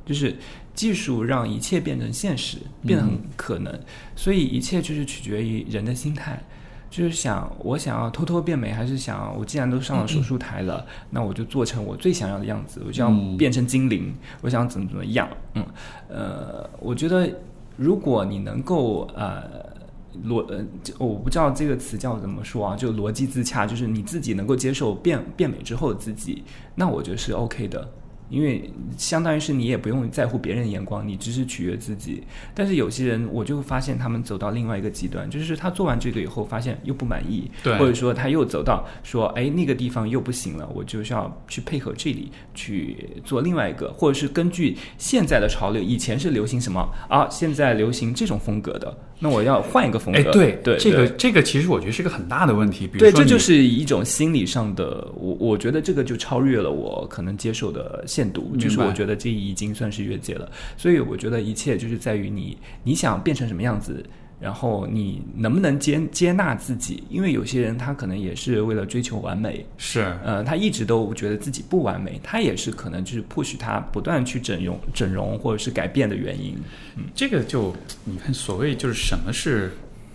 就是技术让一切变成现实，变得很可能，所以一切就是取决于人的心态。就是想我想要偷偷变美，还是想我既然都上了手术台了，那我就做成我最想要的样子，我就要嗯变成精灵，我想怎么怎么样。嗯，呃，我觉得如果你能够呃。逻呃，我不知道这个词叫怎么说啊，就逻辑自洽，就是你自己能够接受变变美之后的自己，那我觉得是 OK 的。因为相当于是你也不用在乎别人的眼光，你只是取悦自己。但是有些人，我就发现他们走到另外一个极端，就是他做完这个以后，发现又不满意，对或者说他又走到说，哎，那个地方又不行了，我就是要去配合这里去做另外一个，或者是根据现在的潮流，以前是流行什么啊，现在流行这种风格的，那我要换一个风格。哎，对对，这个这个其实我觉得是个很大的问题。比如对，这就是一种心理上的，我我觉得这个就超越了我可能接受的限度，就是我觉得这已经算是越界了。所以我觉得一切就是在于你你想变成什么样子，然后你能不能接接纳自己，因为有些人他可能也是为了追求完美，是呃，他一直都觉得自己不完美，他也是可能就是迫使他不断去整容、整容或者是改变的原因。这个就你看，所谓就是什么是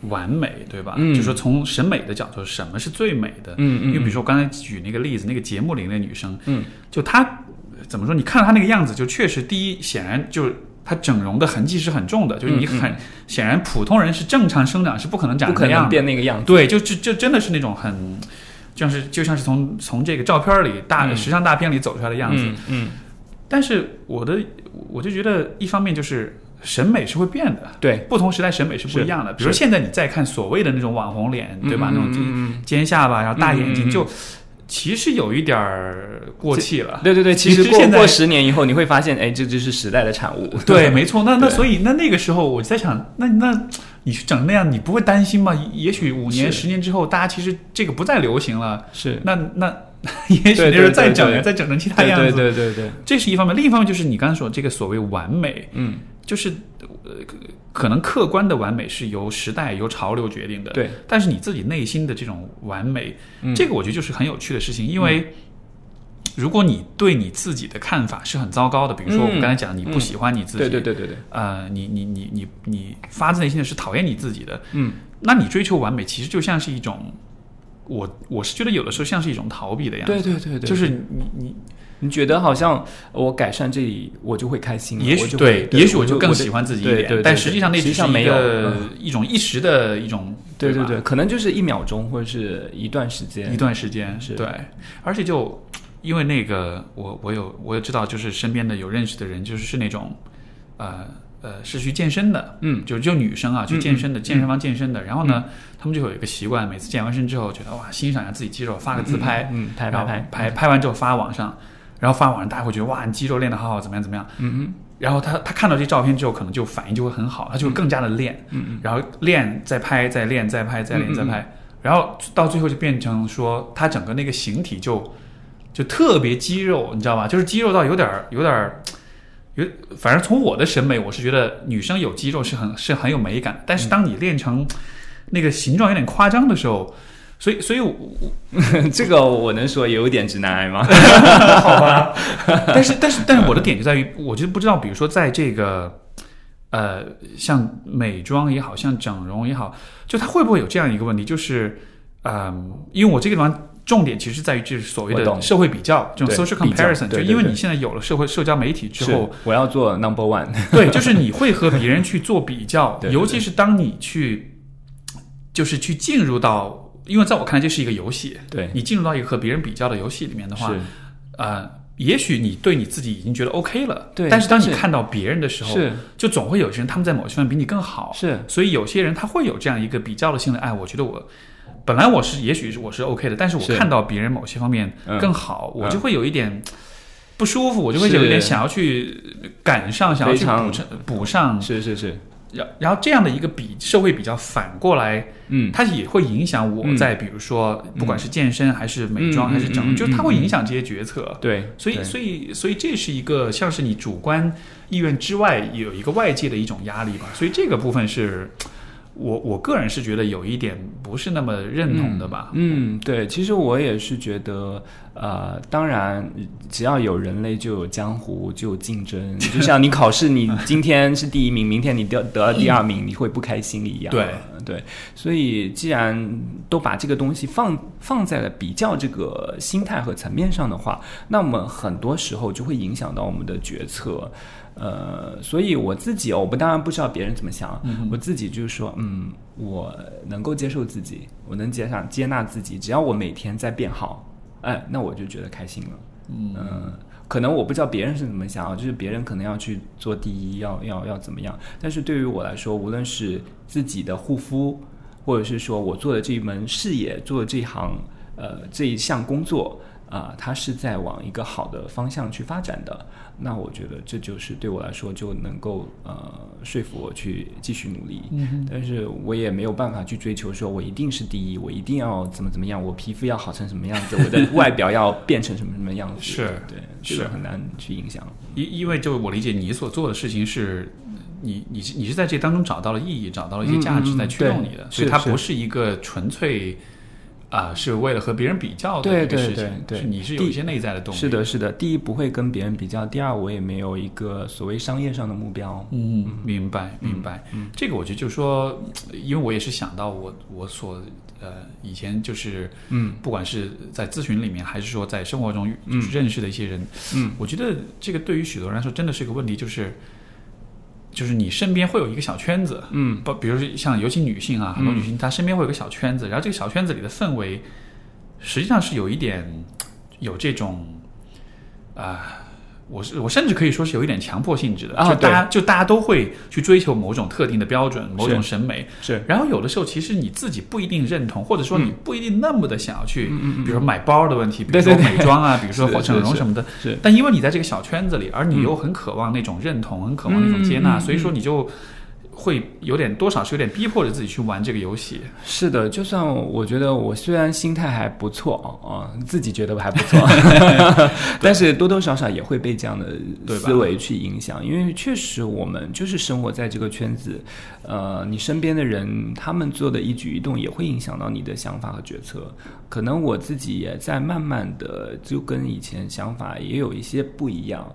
完美，对吧？嗯就说从审美的角度，什么是最美的？嗯嗯因为比如说我刚才举那个例子，那个节目里那女生，嗯，就她怎么说？你看到她那个样子，就确实第一，显然就是。她整容的痕迹是很重的，就是你嗯嗯很、显然普通人是正常生长是不可能长不可能那样，变那个样子。对，就就就真的是那种很，就像是就像是从从这个照片里大、嗯时尚大片里走出来的样子。嗯嗯，但是我的我就觉得，一方面就是审美是会变的，对，不同时代审美是不一样的。比如现在你再看所谓的那种网红脸，对吧？嗯那种尖下巴，然后大眼睛，就其实有一点儿过气了。对对对，其实过现在过十年以后，你会发现，哎，这就是时代的产物。对，没错。那那所以那那个时候我就在想，那那你去整那样，你不会担心吗？也许五年、十年之后，大家其实这个不再流行了。是，那那 也许就是再对对整，再整成其他对对样子。对对对，这是一方面，另一方面就是你刚才说这个所谓完美，嗯，就是呃可可能客观的完美是由时代、由潮流决定的。对，但是你自己内心的这种完美，嗯这个我觉得就是很有趣的事情，因为。如果你对你自己的看法是很糟糕的，比如说我们嗯刚才讲，你不喜欢你自己，对对对对对，呃，你你你你你发自内心的是讨厌你自己的，嗯，那你追求完美，其实就像是一种，我我是觉得有的时候像是一种逃避的样子，对对对对，就是你你你觉得好像我改善这里，我就会开心，也许对，也许我就更喜欢自己一点，对对对对但实际上那只是一实际上没有一种一时的一种，对对对，可能就是一秒钟或者是一段时间，一段时间是对，而且就因为那个我我有我也知道，就是身边的有认识的人，就是是那种呃呃是去健身的，嗯就就女生啊去健身的，嗯健身房健身的，然后呢，他们就有一个习惯，每次健完身之后，觉得哇欣赏一下自己肌肉，发个自拍，嗯，拍拍拍拍拍完之后发网上，然后发网上大家会觉得哇你肌肉练得好好，怎么样怎么样，嗯嗯然后他他看到这照片之后，可能就反应就会很好，他就会更加的练，嗯嗯。然后练再拍再练再拍再练再拍，然后到最后就变成说他整个那个形体就就特别肌肉，你知道吧？就是肌肉到有点儿有点儿有，反正从我的审美，我是觉得女生有肌肉是很是很有美感，但是当你练成那个形状有点夸张的时候，所以所以我 这个我能说有点直男癌吗？好吧，但是但是但是我的点就在于，我就不知道，比如说在这个呃，像美妆也好像整容也好，就它会不会有这样一个问题，就是嗯、因为我这个地方重点其实在于就是所谓的社会比较，这种 social comparison，就因为你现在有了社会社交媒体之后，我要做 number one，对，就是你会和别人去做比较，对对尤其是当你去，就是去进入到，因为在我看来这是一个游戏，对，你进入到一个和别人比较的游戏里面的话，是。呃，也许你对你自己已经觉得 OK 了，对但是当你看到别人的时候，是。就总会有些人他们在某些方面比你更好，是，所以有些人他会有这样一个比较的心理，哎，我觉得我。本来我是，也许是我是 OK 的，但是我看到别人某些方面嗯更好，我嗯就会有一点不舒服，我就会有一点想要去赶上，想要去补上补上，是是是，然然后这样的一个比社会比较反过来，嗯，它也会影响我嗯。在比如说不管是健身还是美妆嗯还是整就是它会嗯影响这些决策。对，所以，所以，所以这是一个像是你主观意愿之外有一个外界的一种压力吧。所以这个部分是我我个人是觉得有一点不是那么认同的吧。嗯，对，其实我也是觉得，呃，当然，只要有人类就有江湖，就有竞争。就像你考试，你 今天是第一名，明天你得得了第二名，你会不开心一样。对对，所以既然都把这个东西放放在了比较这个心态和层面上的话，那么很多时候就会影响到我们的决策。呃，所以我自己哦，我不当然不知道别人怎么想，我自己就是说，嗯，我能够接受自己，我能接上接纳自己，只要我每天在变好，哎，那我就觉得开心了。嗯、可能我不知道别人是怎么想啊，就是别人可能要去做第一，要要要怎么样，但是对于我来说，无论是自己的护肤，或者是说我做的这一门事业，做的这一行，呃，这一项工作。啊、它是在往一个好的方向去发展的，那我觉得这就是对我来说就能够呃说服我去继续努力。嗯但是我也没有办法去追求说我一定是第一，我一定要怎么怎么样，我皮肤要好成什么样子，我的 外表要变成什么什么样子。是对，这是个很难去影响。因因为就我理解，你所做的事情是。你你是你是在这当中找到了意义，找到了一些价值在驱动你的，所以它不是一个纯粹啊、是为了和别人比较的对一个事情，对对对是你是有一些内在的动力。是的，是的。第一不会跟别人比较，第二我也没有一个所谓商业上的目标。嗯，明白明白。嗯这个我觉得就是说，因为我也是想到我我所呃以前就是嗯不管是在咨询里面，还是说在生活中嗯就是认识的一些人，嗯我觉得这个对于许多人来说真的是个问题，就是就是你身边会有一个小圈子，嗯不，比如说像尤其女性啊，很多嗯女性她身边会有个小圈子，然后这个小圈子里的氛围，实际上是有一点有这种啊。我是我甚至可以说是有一点强迫性质的，啊就大家就大家都会去追求某种特定的标准、某种审美，是。然后有的时候其实你自己不一定认同，或者说你嗯不一定那么的想要去，比如说买包的问题，比如说对对对。美妆啊，比如说整容什么的，是。但因为你在这个小圈子里，而你嗯。又很渴望那种认同，很渴望那种接纳，所以说你就会有点多少是有点逼迫着自己去玩这个游戏。是的，就算我觉得我虽然心态还不错啊、自己觉得还不错，但是多多少少也会被这样的思维去影响，因为确实我们就是生活在这个圈子，呃，你身边的人他们做的一举一动也会影响到你的想法和决策。可能我自己也在慢慢的就跟以前想法也有一些不一样。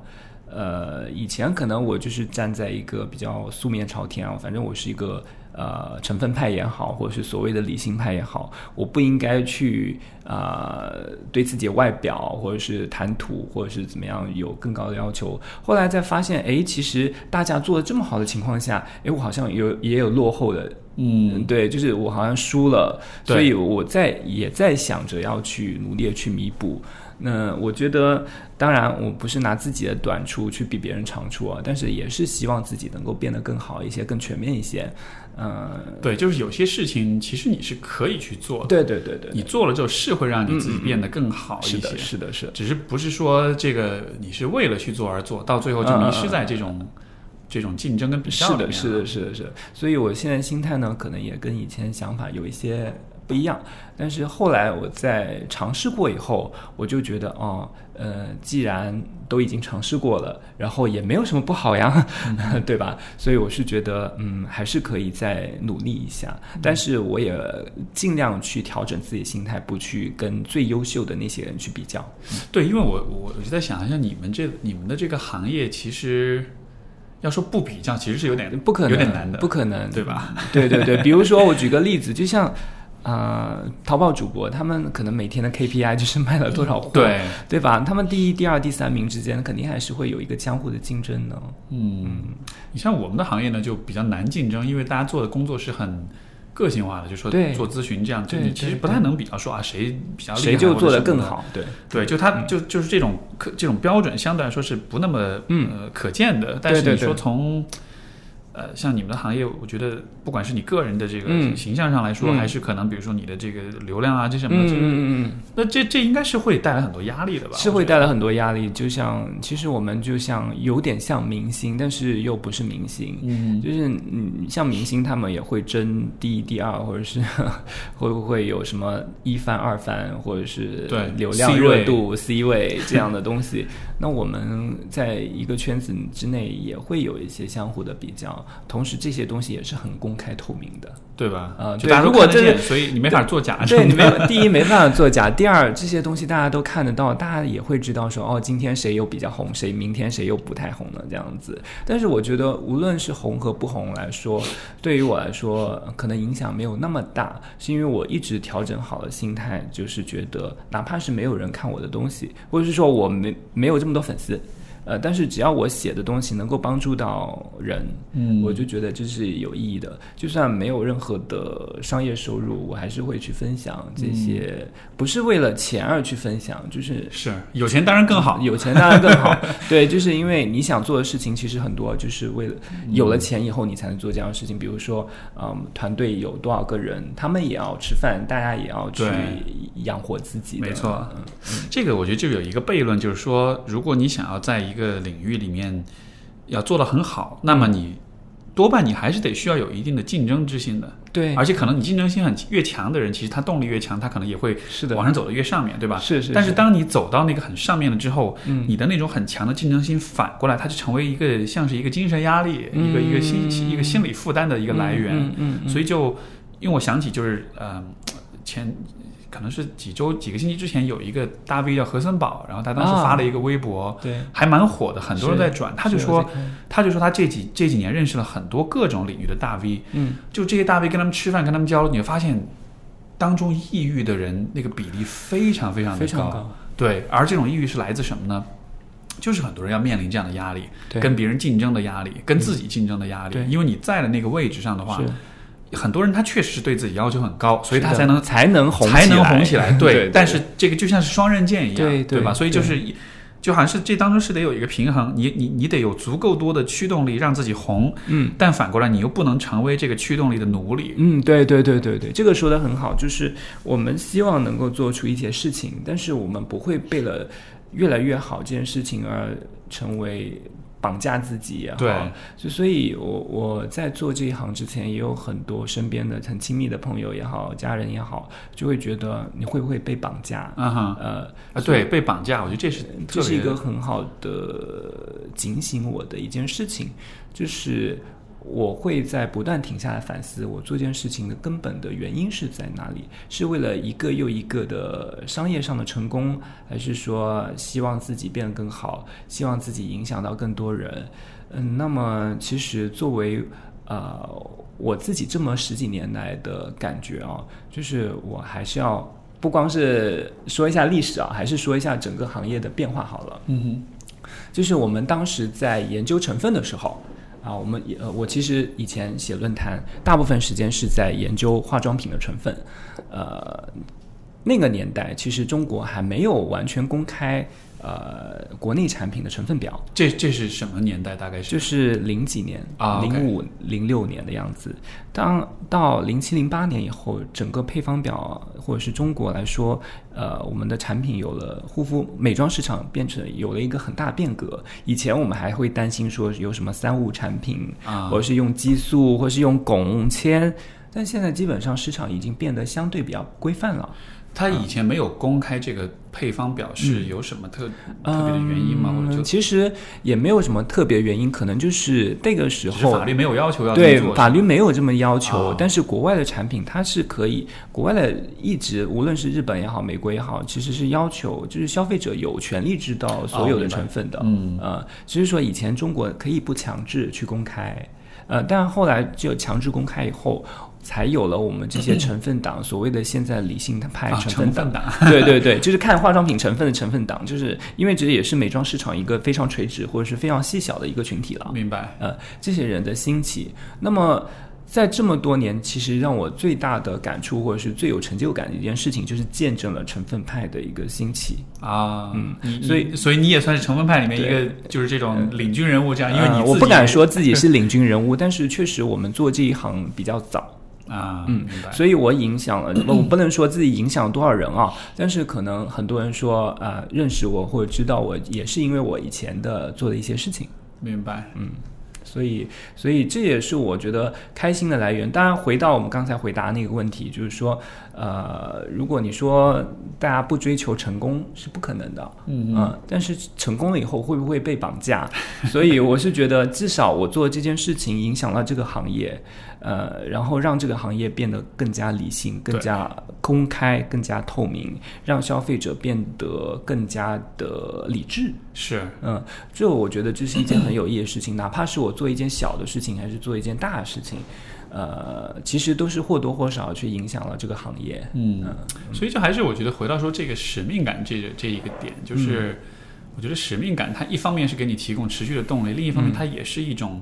呃，以前可能我就是站在一个比较素面朝天啊，反正我是一个呃成分派也好，或者是所谓的理性派也好，我不应该去啊、呃对自己的外表或者是谈吐或者是怎么样有更高的要求。后来再发现，哎，其实大家做的这么好的情况下，哎，我好像有也有落后的。嗯，对，就是我好像输了，所以我在也在想着要去努力的去弥补。那我觉得，当然我不是拿自己的短处去比别人长处啊，但是也是希望自己能够变得更好一些、更全面一些。嗯、对，就是有些事情其实你是可以去做的，对对对对，你做了之后是会让你自己变得更好一些。是的，是的，是的，只是不是说这个你是为了去做而做，到最后就迷失在这种、这种竞争跟比较是的，里面是的，是的，是的。所以我现在心态呢，可能也跟以前想法有一些不一样。但是后来我在尝试过以后，我就觉得，哦，呃，既然都已经尝试过了，然后也没有什么不好呀，对吧？所以我是觉得，嗯，还是可以再努力一下。但是我也尽量去调整自己的心态，不去跟最优秀的那些人去比较。对，因为我我我就在想，像你们这你们的这个行业，其实要说不比较，其实是有点不可能，有点难的，不可能，对吧？对对对，比如说我举个例子，就像。啊、淘宝主播他们可能每天的 KPI 就是卖了多少货，对对吧？他们第一、第二、第三名之间肯定还是会有一个相互的竞争的。嗯，你像我们的行业呢，就比较难竞争，因为大家做的工作是很个性化的，就说做咨询这样，你其实不太能比较说啊谁比较厉害，谁就做得得更。好？对，对，就他就就是这种可这种标准相对来说是不那么嗯呃可见的，但是你说从呃像你们的行业，我觉得不管是你个人的这个嗯形象上来说，嗯还是可能比如说你的这个流量啊这什么的，嗯这个嗯嗯那这这应该是会带来很多压力的吧？嗯，是会带来很多压力。就像其实我们就像有点像明星，但是又不是明星。嗯就是嗯，像明星他们也会争第一、第二，或者是 会不会有什么一番、二番，或者是对流量热度、C 位这样的东西。那我们在一个圈子之内也会有一些相互的比较，同时这些东西也是很公开透明的。对吧？呃对如果真的看得见所以你没法作假。对你没有，第一没办法作假，第二这些东西大家都看得到，大家也会知道说哦，今天谁又比较红，谁明天谁又不太红了这样子。但是我觉得无论是红和不红来说，对于我来说可能影响没有那么大，是因为我一直调整好了心态，就是觉得哪怕是没有人看我的东西，或者是说我没没有这么多粉丝。呃，但是只要我写的东西能够帮助到人，嗯我就觉得这是有意义的。就算没有任何的商业收入，我还是会去分享这些，不是为了钱而去分享，就是是有钱当然更好。有钱当然更好。对，就是因为你想做的事情其实很多，就是为了有了钱以后你才能做这样的事情。比如说，嗯，团队有多少个人，他们也要吃饭，大家也要去养活自己的。没错嗯这个我觉得就有一个悖论，就是说，如果你想要在一个领域里面要做得很好，那么你多半你还是得需要有一定的竞争之心的，对，而且可能你竞争心很越强的人，其实他动力越强，他可能也会是的。往上走的越上面，对吧？是是，但是当你走到那个很上面了之后，嗯你的那种很强的竞争心反过来，它就成为一个像是一个精神压力，一个一个心一个心理负担的一个来源。嗯嗯嗯。所以就因为我想起就是呃前可能是几周几个星期之前有一个大 V 叫何森堡，然后他当时啊。发了一个微博，对，还蛮火的，很多人在转。他就说他就说他这几这几年认识了很多各种领域的大 V，嗯，就这些大 V 跟他们吃饭跟他们交流，你会发现当中抑郁的人那个比例非常非常的非常高，对，而这种抑郁是来自什么呢？就是很多人要面临这样的压力，跟别人竞争的压力，跟自己竞争的压力。对。因为你在的那个位置上的话是，很多人他确实是对自己要求很高，所以他才能才能红才能起来红起来。对对但是这个就像是双刃剑一样，对对吧？所以就是。就好像是这当中是得有一个平衡，你你你得有足够多的驱动力让自己红，嗯。但反过来你又不能成为这个驱动力的奴隶。嗯，对对对对对，这个说的很好，就是我们希望能够做出一些事情，但是我们不会为了越来越好这件事情而成为绑架自己也好。对，就所以我我在做这一行之前，也有很多身边的很亲密的朋友也好，家人也好，就会觉得你会不会被绑架？嗯哼，呃，啊，对，被绑架，我觉得这是这是一个很好的警醒我的一件事情，就是我会在不断停下来反思，我做这件事情的根本的原因是在哪里？是为了一个又一个的商业上的成功，还是说希望自己变得更好，希望自己影响到更多人？嗯，那么其实作为呃我自己这么十几年来的感觉啊，就是我还是要不光是说一下历史啊，还是说一下整个行业的变化好了。嗯哼。就是我们当时在研究成分的时候，啊，我们呃，我其实以前写论坛，大部分时间是在研究化妆品的成分，呃，那个年代其实中国还没有完全公开。呃，国内产品的成分表，这这是什么年代？大概是就是零几年啊，零五零六年的样子。当到零七零八年以后，整个配方表或者是中国来说，呃，我们的产品有了护肤美妆市场变成有了一个很大变革。以前我们还会担心说有什么三无产品啊，或者是用激素，或是用汞铅，但现在基本上市场已经变得相对比较规范了。他以前没有公开这个配方表，是有什么特特别的原因吗？或者其实也没有什么特别原因，可能就是那个时候法律没有要求要对法律没有这么要求，但是国外的产品它是可以，国外的一直无论是日本也好，美国也好，其实是要求就是消费者有权利知道所有的成分的，嗯呃，只是说以前中国可以不强制去公开，呃，但后来就强制公开以后。才有了我们这些成分党，所谓的现在理性派成分党，对对对，就是看化妆品成分的成分党，就是因为这也是美妆市场一个非常垂直或者是非常细小的一个群体了。明白？呃，这些人的兴起，那么在这么多年，其实让我最大的感触或者是最有成就感的一件事情，就是见证了成分派的一个兴起啊。嗯，所以所以你也算是成分派里面一个就是这种领军人物，这样，因为你我不敢说自己是领军人物，但是确实我们做这一行比较早。啊，嗯，所以我影响了，我不能说自己影响多少人啊，但是可能很多人说啊，认识我或者知道我，也是因为我以前的做的一些事情。明白，嗯，所以，所以这也是我觉得开心的来源。当然，回到我们刚才回答那个问题，就是说，呃，如果你说大家不追求成功是不可能的，嗯嗯，但是成功了以后会不会被绑架？所以我是觉得，至少我做这件事情影响了这个行业。呃，然后让这个行业变得更加理性、更加公开、更加透明，让消费者变得更加的理智。是，嗯，这我觉得这是一件很有意义的事情。哪怕是我做一件小的事情，还是做一件大的事情，呃，其实都是或多或少去影响了这个行业。嗯，所以就还是我觉得回到说这个使命感这个这一个点，就是我觉得使命感它一方面是给你提供持续的动力，另一方面它也是一种。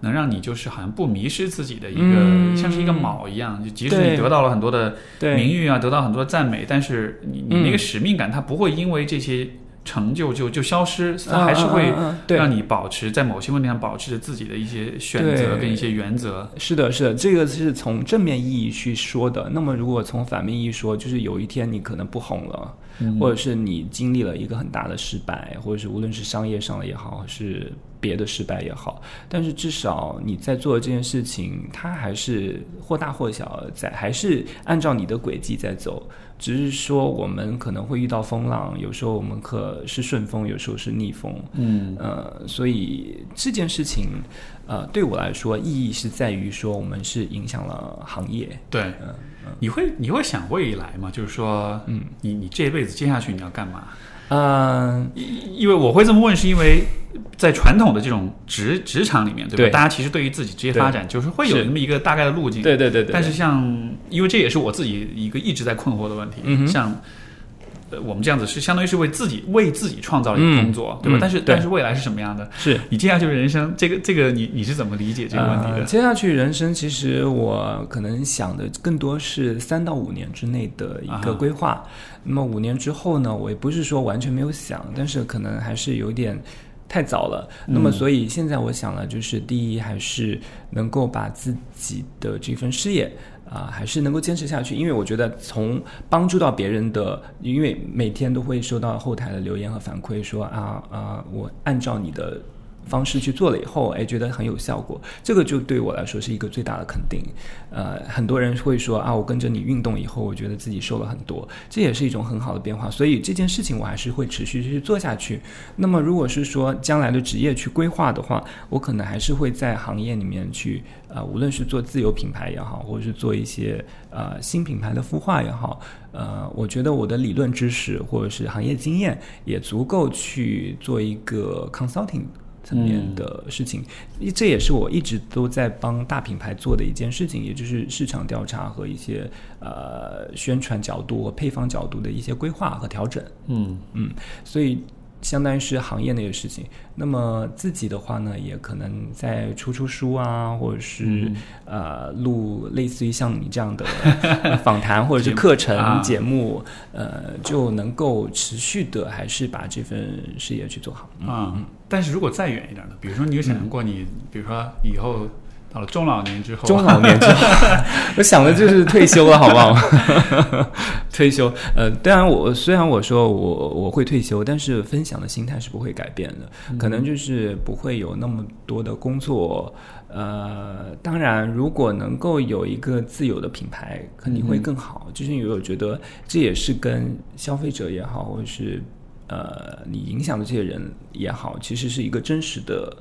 能让你就是好像不迷失自己的一个，像是一个锚一样，就即使你得到了很多的名誉啊，得到很多赞美，但是你你那个使命感，它不会因为这些成就就就消失，它还是会让你保持在某些问题上保持着自己的一些选择跟一些原则。是的，是的，这个是从正面意义去说的。那么如果从反面意义说，就是有一天你可能不红了，或者是你经历了一个很大的失败，或者是无论是商业上的也好，是。别的失败也好，但是至少你在做这件事情，它还是或大或小，在还是按照你的轨迹在走。只是说我们可能会遇到风浪，有时候我们可是顺风，有时候是逆风。嗯，呃，所以这件事情，呃，对我来说意义是在于说我们是影响了行业。对，嗯，你会你会想未来吗？就是说，嗯，你你这辈子接下去你要干嘛？嗯，因为我会这么问，是因为在传统的这种职职场里面，对吧？大家其实对于自己职业发展，就是会有那么一个大概的路径。对对对对。但是像，因为这也是我自己一个一直在困惑的问题。嗯像，呃，我们这样子是相当于是为自己为自己创造了一个工作，对吧？但是但是未来是什么样的？是你接下去人生，这个这个你你是怎么理解这个问题的？接下去人生，其实我可能想的更多是三到五年之内的一个规划。那么五年之后呢？我也不是说完全没有想，但是可能还是有点太早了。那么，所以现在我想了，就是第一，还是能够把自己的这份事业啊，还是能够坚持下去。因为我觉得，从帮助到别人的，因为每天都会收到后台的留言和反馈，说啊啊，我按照你的。方式去做了以后，哎，觉得很有效果，这个就对我来说是一个最大的肯定。呃，很多人会说啊，我跟着你运动以后，我觉得自己瘦了很多，这也是一种很好的变化。所以这件事情我还是会持续去做下去。那么，如果是说将来的职业去规划的话，我可能还是会在行业里面去，呃，无论是做自有品牌也好，或者是做一些呃新品牌的孵化也好，呃，我觉得我的理论知识或者是行业经验也足够去做一个 consulting。层面的事情，这也是我一直都在帮大品牌做的一件事情，也就是市场调查和一些呃宣传角度和配方角度的一些规划和调整。嗯嗯，所以。相当于是行业内的事情，那么自己的话呢，也可能在出出书啊，或者是呃录类似于像你这样的访谈或者是课程 节目，呃，就能够持续的还是把这份事业去做好啊。但是如果再远一点的，比如说你有想象过你，比如说以后。中老年之后，中老年之后，我想的就是退休了，好不好？退休，呃，当然我虽然我说我我会退休，但是分享的心态是不会改变的，可能就是不会有那么多的工作。呃，当然，如果能够有一个自有的品牌，肯定会更好。就是因为我觉得这也是跟消费者也好，或者是呃你影响的这些人也好，其实是一个真实的。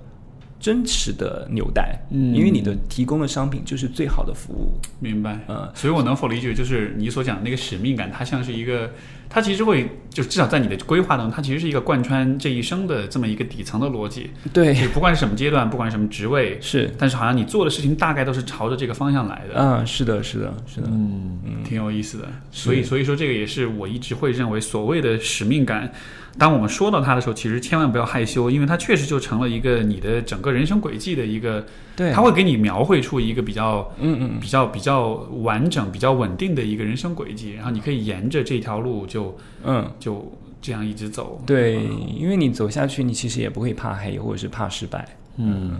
真实的纽带，嗯，因为你的提供的商品就是最好的服务，明白，嗯，所以我能否理解，就是你所讲的那个使命感，它像是一个，它其实会，就至少在你的规划当中，它其实是一个贯穿这一生的这么一个底层的逻辑，对，不管是什么阶段，不管什么职位，是，但是好像你做的事情大概都是朝着这个方向来的，嗯，是的，是的，是的，嗯，挺有意思的，所以，所以说这个也是我一直会认为所谓的使命感。当我们说到它的时候，其实千万不要害羞，因为它确实就成了一个你的整个人生轨迹的一个，对，它会给你描绘出一个比较，嗯嗯，比较比较完整、比较稳定的一个人生轨迹，然后你可以沿着这条路就，嗯，就这样一直走。对，因为你走下去，你其实也不会怕黑，或者是怕失败。嗯。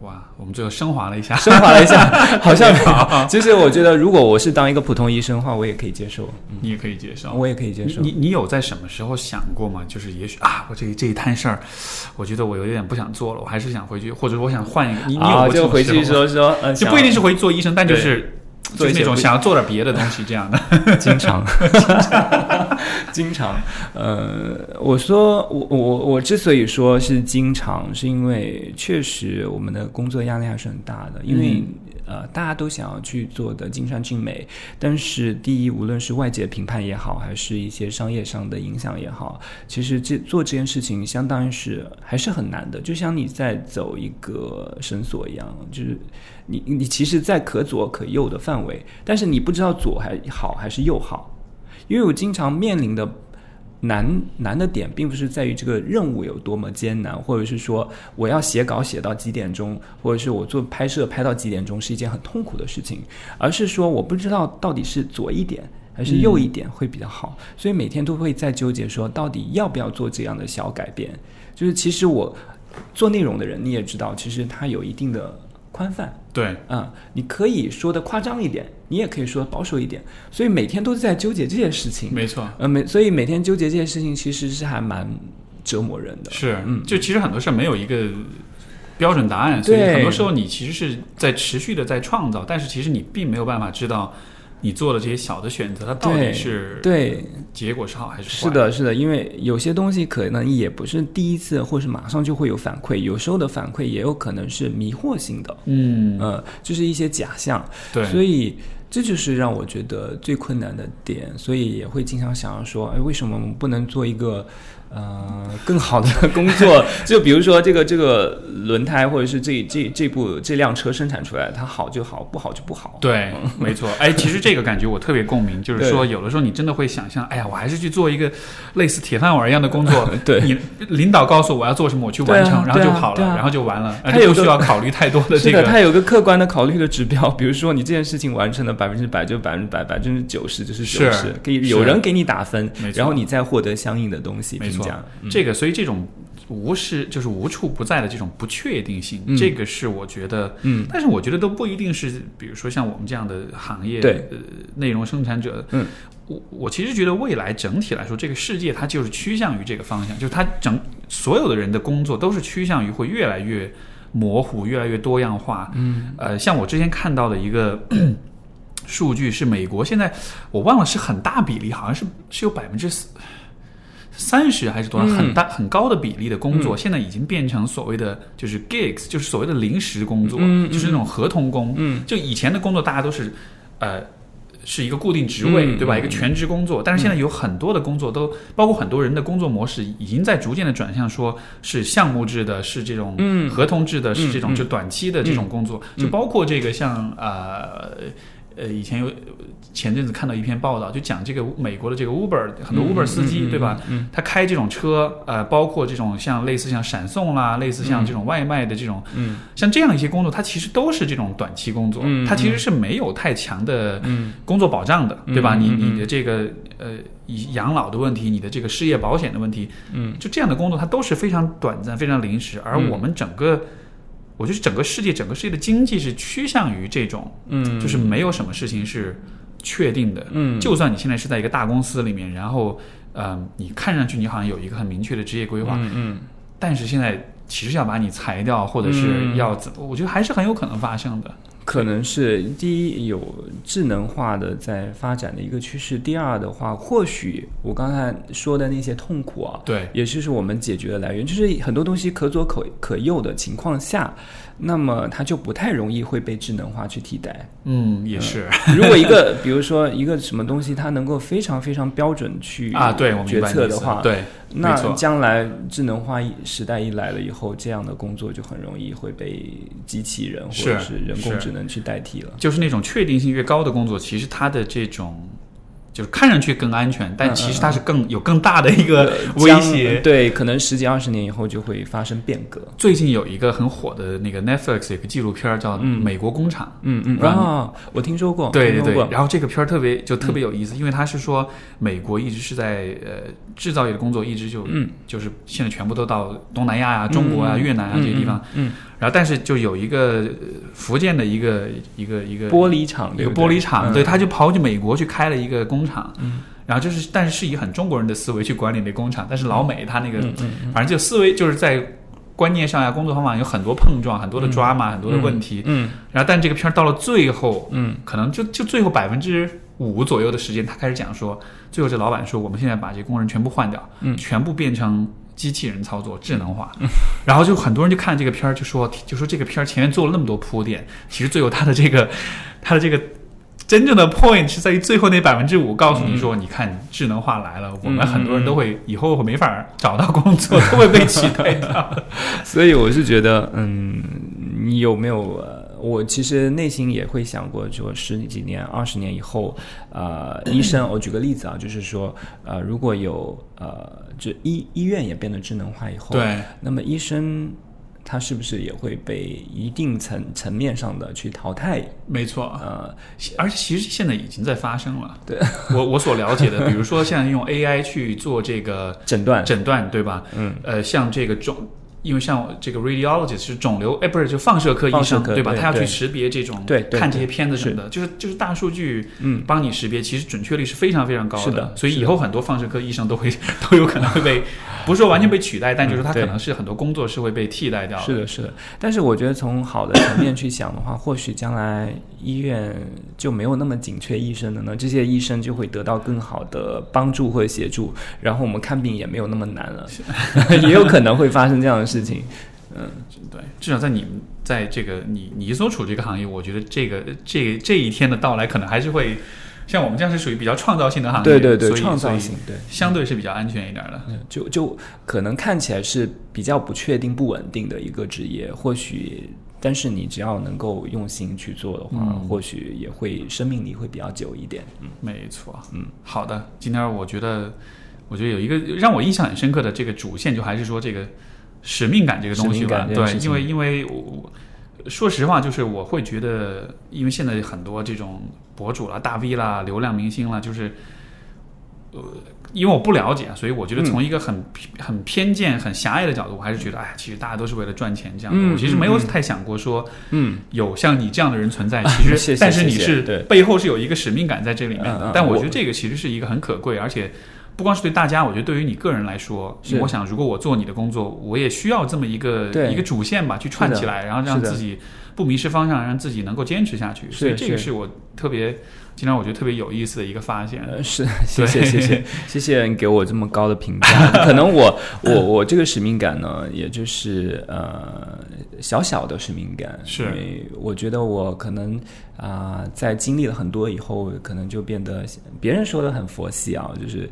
哇，我们最后升华了一下，升华了一下，好像其实我觉得，如果我是当一个普通医生的话，我也可以接受。你也可以接受，我也可以接受。你你有在什么时候想过吗？就是也许啊，我这这一摊事儿，我觉得我有点不想做了，我还是想回去，或者我想换一个。你你有就回去说说，就不一定是回去做医生，但就是。做那种想要做点别的东西，这样的，经常，经常，呃，我说我我我之所以说是经常，是因为确实我们的工作压力还是很大的，因为呃大家都想要去做的尽善尽美，但是第一，无论是外界评判也好，还是一些商业上的影响也好，其实这做这件事情相当于是还是很难的，就像你在走一个绳索一样，就是。你你其实，在可左可右的范围，但是你不知道左还好还是右好，因为我经常面临的难难的点，并不是在于这个任务有多么艰难，或者是说我要写稿写到几点钟，或者是我做拍摄拍到几点钟是一件很痛苦的事情，而是说我不知道到底是左一点还是右一点会比较好，所以每天都会在纠结说，到底要不要做这样的小改变。就是其实我做内容的人，你也知道，其实它有一定的。宽泛对，嗯，你可以说的夸张一点，你也可以说保守一点，所以每天都在纠结这件事情，没错，呃，每所以每天纠结这件事情其实是还蛮折磨人的，是，嗯，就其实很多事儿没有一个标准答案，所以很多时候你其实是在持续的在创造，但是其实你并没有办法知道。你做的这些小的选择，它到底是对。结果是好还是坏？是的，是的，因为有些东西可能也不是第一次，或是马上就会有反馈，有时候的反馈也有可能是迷惑性的，嗯。呃，就是一些假象，对，所以这就是让我觉得最困难的点，所以也会经常想要说，哎，为什么我们不能做一个？呃，更好的工作，就比如说这个这个轮胎，或者是这这这部这辆车生产出来，它好就好，不好就不好。对，没错。哎，其实这个感觉我特别共鸣，就是说有的时候你真的会想象，哎呀，我还是去做一个类似铁饭碗一样的工作。对，你领导告诉我要做什么，我去完成，然后就好了，然后就完了。他不需要考虑太多的这个，他有个客观的考虑的指标，比如说你这件事情完成了百分之百，就百分之百，百分之九十就是九十，可以有人给你打分，然后你再获得相应的东西。没错。这个，所以这种无时就是无处不在的这种不确定性，嗯。这个是我觉得，嗯，但是我觉得都不一定是，比如说像我们这样的行业，对。呃，内容生产者，嗯，我我其实觉得未来整体来说，这个世界它就是趋向于这个方向，就是它整所有的人的工作都是趋向于会越来越模糊，越来越多样化，嗯，呃，像我之前看到的一个 数据是美国现在我忘了是很大比例，好像是是有百分之三十还是多少、嗯。很大很高的比例的工作，现在已经变成所谓的就是 gigs，就是所谓的临时工作，就是那种合同工。嗯。就以前的工作大家都是呃。是一个固定职位，对吧？一个全职工作，但是现在有很多的工作都，包括很多人的工作模式，已经在逐渐的转向，说是项目制的，是这种嗯。合同制的，是这种嗯就短期的这种工作，嗯。就包括这个像呃呃，以前有前阵子看到一篇报道，就讲这个美国的这个 Uber 很多 Uber 司机，嗯嗯嗯对吧？嗯他开这种车，呃，包括这种像类似像闪送啦，类似像这种外卖的这种，嗯。像这样一些工作，它其实都是这种短期工作，嗯它其实是没有太强的嗯。工作保障的，对吧？你你的这个呃以养老的问题，你的这个失业保险的问题，嗯。就这样的工作，它都是非常短暂、非常临时，而嗯。我们整个。我觉得整个世界，整个世界的经济是趋向于这种，嗯，就是没有什么事情是确定的。嗯就算你现在是在一个大公司里面，然后，嗯、你看上去你好像有一个很明确的职业规划，嗯嗯但是现在其实要把你裁掉，或者是嗯要怎么，我觉得还是很有可能发生的。可能是第一有智能化的在发展的一个趋势，第二的话，或许我刚才说的那些痛苦啊，对，也就是我们解决的来源，就是很多东西可左可可右的情况下，那么它就不太容易会被智能化去替代。嗯，也是、如果一个，比如说一个什么东西，它能够非常非常标准去啊，对，我明决策的话，对，那将来智能化时代一来了以后，这样的工作就很容易会被机器人或者是是人工智能去代替了。就是那种确定性越高的工作，其实它的这种就是看上去更安全，但其实它是更有更大的一个威胁。对，可能十几二十年以后就会发生变革。最近有一个很火的那个 Netflix 有个纪录片儿叫《嗯。美国工厂》，嗯嗯然后啊，我听说过，对对对，然后这个片儿特别就特别有意思，因为它是说美国一直是在呃制造业的工作一直就、嗯。就是现在全部都到东南亚啊、中国啊、嗯越南啊这些地方，，嗯，然后但是就有一个呃福建的一个一个一个嗯玻璃厂，一个玻璃厂，嗯。对，他就跑去美国去开了一个工厂，嗯，然后就是但是是以很中国人的思维去管理那工厂，但是老美他那个、嗯嗯嗯。反正就思维就是在观念上呀、工作方法有很多碰撞、很多的嗯 drama、很多的问题，嗯。然后但这个片儿到了最后，嗯。可能就就最后百分之五左右的时间，他开始讲说，最后这老板说，我们现在把这工人全部换掉，嗯。全部变成机器人操作，智能化。然后就很多人就看这个片儿，就说就说这个片儿前面做了那么多铺垫，其实最后他的这个他的这个。真正的 point 是在于最后那百分之五，告诉你说，你看智能化来了，我们很多人都会以后会没法找到工作，都会被 取代掉。所以我是觉得，嗯，你有没有？呃我其实内心也会想过，说十几年、二十年以后，呃，医生，我举个例子啊，就是说，呃，如果有呃，就医医院也变得智能化以后，对，那么医生他是不是也会被一定层层面上的去淘汰？没错，呃，而且其实现在已经在发生了。对我我所了解的，比如说像用 AI 去做这个诊断，诊断，对吧？嗯，呃，像这个肿，因为像这个 radiologist 是肿瘤，哎，不是就放射科医生，科对吧？他要去识别这种，对对看这些片子什么的，就是就是大数据嗯，帮你识别，其实准确率是非常非常高是的所以以后很多放射科医生都会 都有可能会被，不是说完全被取代，但就是他可能是很多工作是会被替代掉是的，是的。但是我觉得从好的层面去想的话，或许将来医院就没有那么紧缺医生了呢，这些医生就会得到更好的帮助或者协助，然后我们看病也没有那么难了，也有可能会发生这样的事情。嗯对，至少在你们在这个你你所处这个行业，我觉得这个这这一天的到来，可能还是会像我们这样是属于比较创造性的行业，对对对，创造性对。相对是比较安全一点的。嗯就就可能看起来是比较不确定、不稳定的一个职业，或许，但是你只要能够用心去做的话，嗯或许也会生命力会比较久一点。嗯没错，嗯，好的，今天我觉得，我觉得有一个让我印象很深刻的这个主线，就还是说这个使命感这个东西吧。对，因为因为我我说实话，就是我会觉得，因为现在很多这种博主啦、大 V 啦、流量明星啦，就是呃，因为我不了解，所以我觉得嗯从一个很、很偏见、很狭隘的角度，我还是觉得，哎，其实大家都是为了赚钱这样的。嗯我其实没有太想过说嗯，有像你这样的人存在，其实，谢谢但是你是背后是有一个使命感在这里面的。但我我觉得这个其实是一个很可贵，而且不光是对大家，我觉得对于你个人来说是，我想如果我做你的工作，我也需要这么一个对一个主线吧，去串起来，然后让自己不迷失方向，让自己能够坚持下去。所以这个是是我特别，经常我觉得特别有意思的一个发现。呃，是，谢谢谢谢 谢谢你给我这么高的评价。可能我我我这个使命感呢，也就是呃小小的使命感，是因为我觉得我可能啊、在经历了很多以后，可能就变得别人说的很佛系啊，就是。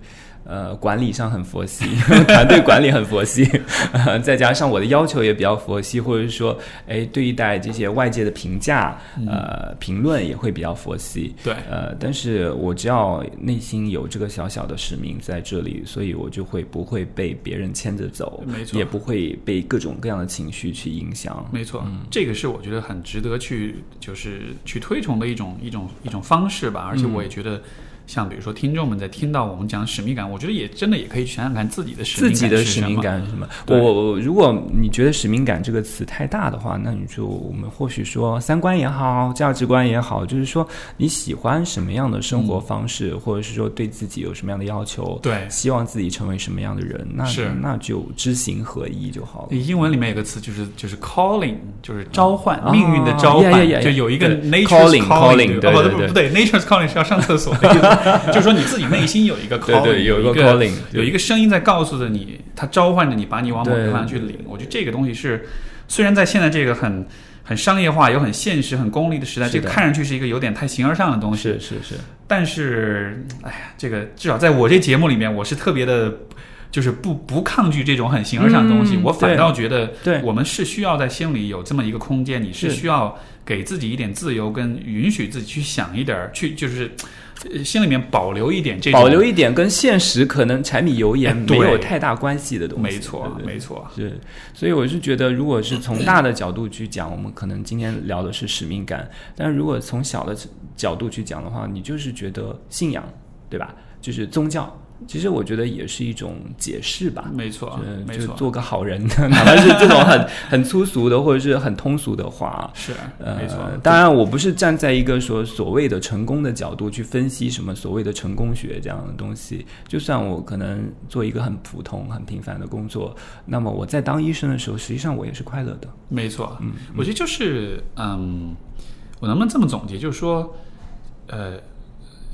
呃，管理上很佛系，团队管理很佛系，呃 再加上我的要求也比较佛系，或者是说，哎，对待这些外界的评价、呃评论也会比较佛系。对，呃，但是我只要内心有这个小小的使命在这里，所以我就会不会被别人牵着走，没错也不会被各种各样的情绪去影响。没错，嗯这个是我觉得很值得去就是去推崇的一种一种一种方式吧。而且嗯我也觉得，像比如说听众们在听到我们讲使命感，我觉得也真的也可以想想看自己的使命自命己的使命感是什么。我我如果你觉得使命感这个词太大的话，那你就我们或许说三观也好，价值观也好，就是说你喜欢什么样的生活方式，或者是说对自己有什么样的要求，对。希望自己成为什么样的人，那是。那就知行合一就好了。英文里面有个词就是就是 calling，就是召唤、啊命运的召唤就有一个 nature's calling, calling，对吧哦对对不不对，nature's calling 是要上厕所的意思，就是说你自己内心有一个 calling，对对有一个 calling，有一个声音在告诉着你，它召唤着你，把你往某个方向去领。我觉得这个东西是，虽然在现在这个很很商业化、又很现实、很功利的时代，这个看上去是一个有点太形而上的东西，是是是，但是，哎呀，这个至少在我这节目里面，我是特别的，就是不不抗拒这种很形而上的东西。嗯我反倒觉得，对我们是需要在心里有这么一个空间，你是是需要给自己一点自由，跟允许自己去想一点儿，去就是呃心里面保留一点这种保留一点跟现实可能柴米油盐没有太大关系的东西。没错，对对没错，是，所以我是觉得，如果是从大的角度去讲，我们可能今天聊的是使命感；但如果从小的角度去讲的话，你就是觉得信仰，对吧？就是宗教。其实我觉得也是一种解释吧，没错，呃没错，就做个好人，哪怕是这种很 很粗俗的或者是很通俗的话，是呃，没错。当然，我不是站在一个说所谓的成功的角度去分析什么所谓的成功学这样的东西。就算我可能做一个很普通、很平凡的工作，那么我在当医生的时候，实际上我也是快乐的。没错，嗯我觉得就是，嗯，我能不能这么总结，就是说，呃，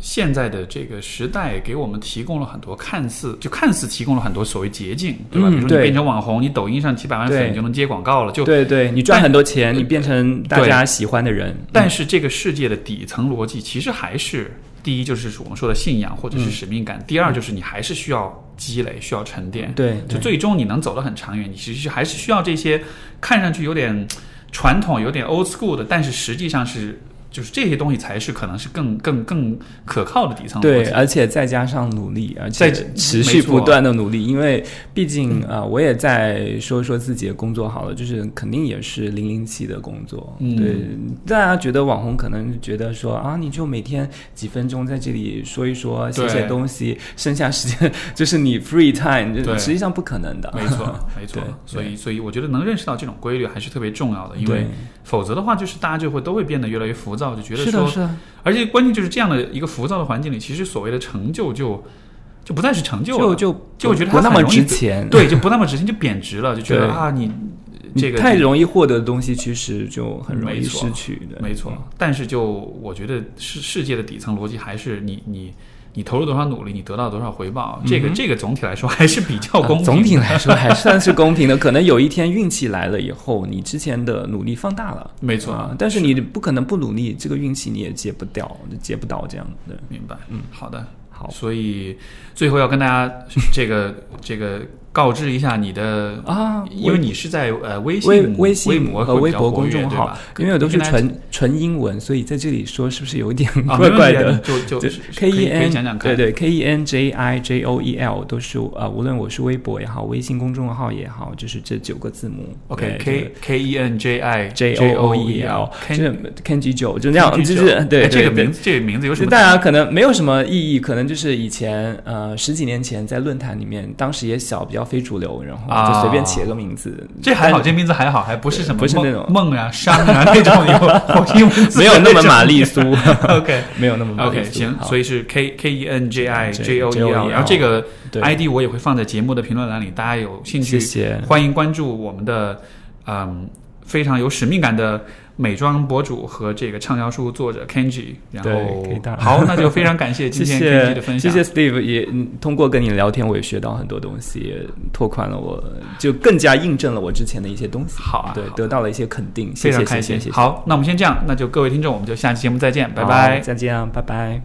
现在的这个时代给我们提供了很多看似就看似提供了很多所谓捷径，对吧？嗯比如说你变成网红，你抖音上几百万粉你就能接广告了，就对对，你赚很多钱，你变成大家喜欢的人。但是这个世界的底层逻辑其实还是，第一就是我们说的信仰或者是使命感，第二就是你还是需要积累，需要沉淀。对，对就最终你能走得很长远，你其实还是需要这些看上去有点传统、有点 old school 的，但是实际上是就是这些东西才是可能是更更更可靠的底层逻对，辑。而且再加上努力，而且再持续不断的努力，因为毕竟啊、呃我也在说说自己的工作好了，就是肯定也是零零七的工作。嗯对，大家觉得网红可能觉得说啊，你就每天几分钟在这里说一说，写写东西，剩下时间 就是你 free time，就对实际上不可能的。没错，没错。所以，所以我觉得能认识到这种规律还是特别重要的，因为，否则的话，就是大家就会都会变得越来越浮躁，就觉得是的，说，是的，而且关键就是这样的一个浮躁的环境里，其实所谓的成就就就不再是成就了，就就就我觉得不那么值钱。对，就不那么值钱，就贬值了，就觉得啊，你你这个太容易获得的东西，其实就很容易失去的。没错，但是就我觉得世世界的底层逻辑还是你你你投入多少努力，你得到多少回报，这个这个总体来说还是比较公平 总体来说还算是公平的。可能有一天运气来了以后，你之前的努力放大了，没错啊，但是你不可能不努力，这个运气你也接不掉，接不到这样的。明白，嗯，好的。好，所以最后要跟大家这个这个告知一下你的啊，因为你是在呃微信、微微信博和微博公众号，因为我都是纯纯英文，所以在这里说是不是有一点啊 怪怪的？就就是 K 可以 E 可以 N 讲讲对对 K E N J I J O E L 都是呃，无论我是微博也好，微信公众号也好，就是这九个字母。OK K K E N J I J O O E L，就是 Kenji 九，就那样就是九对这个名字这个名字有什么？就大家可能没有什么意义，可能就是以前呃十几年前在论坛里面，当时也小，比较非主流，然后就随便起了个名字。这还好，这名字还好，还不是什么梦不是那种梦啊、伤啊 那种有火星文字没有那么玛丽。苏 OK 没有那么玛丽 OK。行，所以是 K K E N J I J O E E L，L 然后这个 ID 我也会放在节目的评论栏里，大家有兴趣谢谢。欢迎关注我们的嗯非常有使命感的美妆博主和这个畅销书作者 Kenji。然后好，那就非常感谢 今天 Kenji 谢的分享。谢谢 Steve，也嗯通过跟你聊天，我也学到很多东西，也拓宽了我，就更加印证了我之前的一些东西。好啊对，得到了一些肯定，谢谢非常开心谢谢谢。谢。好，那我们先这样，那就各位听众，我们就下期节目再见，拜拜。再见啊，拜拜。